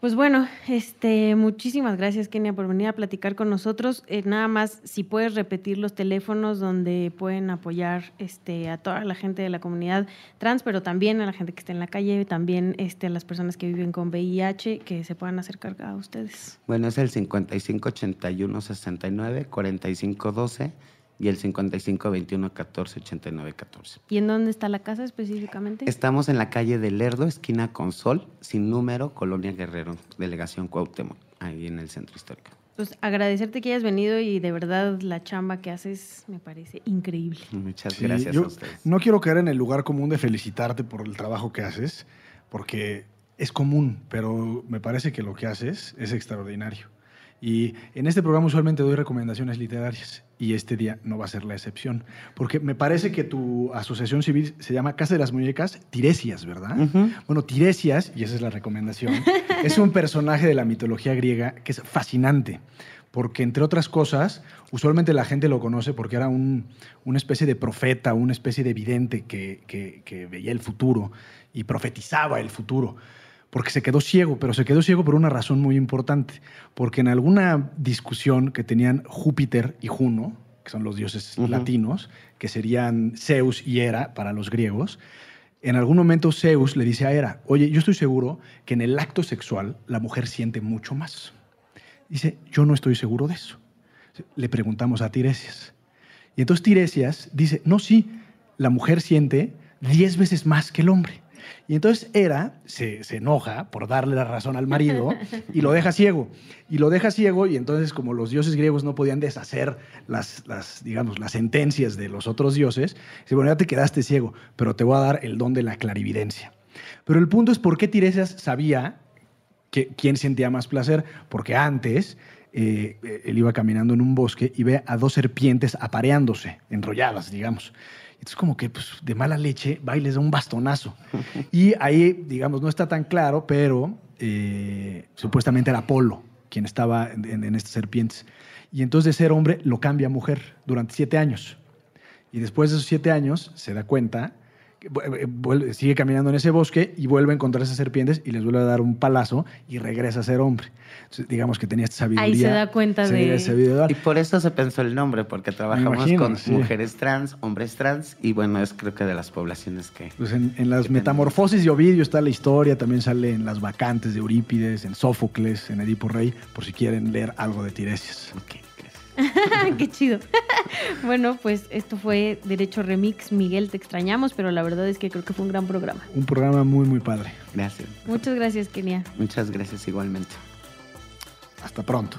Pues bueno, este, muchísimas gracias, Kenia, por venir a platicar con nosotros. Eh, nada más, si puedes repetir los teléfonos donde pueden apoyar este, a toda la gente de la comunidad trans, pero también a la gente que está en la calle, también este, a las personas que viven con VIH, que se puedan acercar a ustedes. Bueno, es el 5581 69 45 12 y el 55 21 14 89 14. ¿Y en dónde está la casa específicamente? Estamos en la calle de Lerdo, esquina con Sol, sin número, Colonia Guerrero, delegación Cuauhtémoc, ahí en el centro histórico. Pues agradecerte que hayas venido y de verdad la chamba que haces me parece increíble. Muchas sí, gracias yo a ustedes. No quiero caer en el lugar común de felicitarte por el trabajo que haces, porque es común, pero me parece que lo que haces es extraordinario. Y en este programa usualmente doy recomendaciones literarias y este día no va a ser la excepción, porque me parece que tu asociación civil se llama Casa de las Muñecas Tiresias, ¿verdad? Bueno, Tiresias, y esa es la recomendación, es un personaje de la mitología griega que es fascinante, porque entre otras cosas, usualmente la gente lo conoce porque era un- una especie de profeta, una especie de vidente que, que- que veía el futuro y profetizaba el futuro porque se quedó ciego, pero se quedó ciego por una razón muy importante, porque en alguna discusión que tenían Júpiter y Juno, que son los dioses latinos, que serían Zeus y Hera para los griegos, en algún momento Zeus le dice a Hera, oye, yo estoy seguro que en el acto sexual la mujer siente mucho más. Dice, yo no estoy seguro de eso. Le preguntamos a Tiresias. Y entonces Tiresias dice, no, sí, la mujer siente 10 veces más que el hombre. Y entonces Hera se, enoja por darle la razón al marido y lo deja ciego. Y lo deja ciego y entonces como los dioses griegos no podían deshacer las, las, digamos, las sentencias de los otros dioses, dice, bueno, ya te quedaste ciego, pero te voy a dar el don de la clarividencia. Pero el punto es por qué Tiresias sabía que, quién sentía más placer, porque antes eh, él iba caminando en un bosque y ve a dos serpientes apareándose, enrolladas, digamos. Entonces como que pues, de mala leche va y les da un bastonazo. Y ahí, digamos, no está tan claro, pero eh, supuestamente era Apolo quien estaba en, en- en estas serpientes. Y entonces de ser hombre lo cambia a mujer durante siete años. Y después de esos siete años se da cuenta, eh, sigue caminando en ese bosque y vuelve a encontrar esas serpientes y les vuelve a dar un palazo y regresa a ser hombre. Entonces, digamos que tenía esta sabiduría. Ahí se da cuenta se de-. Y por eso se pensó el nombre, porque trabajamos imagino, con sí. mujeres trans, hombres trans, y bueno, es creo que de las poblaciones que... Pues en, en las que metamorfosis de Ovidio está la historia, también sale en las vacantes de Eurípides, en Sófocles, en Edipo Rey, por si quieren leer algo de Tiresias. Ok, gracias. [LAUGHS] Qué chido. [LAUGHS] bueno, pues esto fue Derecho Remix. Miguel, te extrañamos, pero la verdad es que creo que fue un gran programa. Un programa muy, muy padre. Gracias. Muchas gracias, Kenia. Muchas gracias igualmente. Hasta pronto.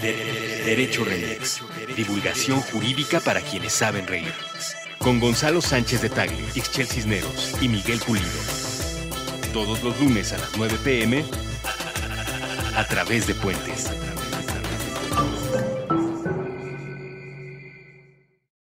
De- de- Derecho Remix. Divulgación jurídica para quienes saben reír. Con Gonzalo Sánchez de Tagle, Ixchel Cisneros y Miguel Pulido. Todos los lunes a las 9 pm a través de Puentes.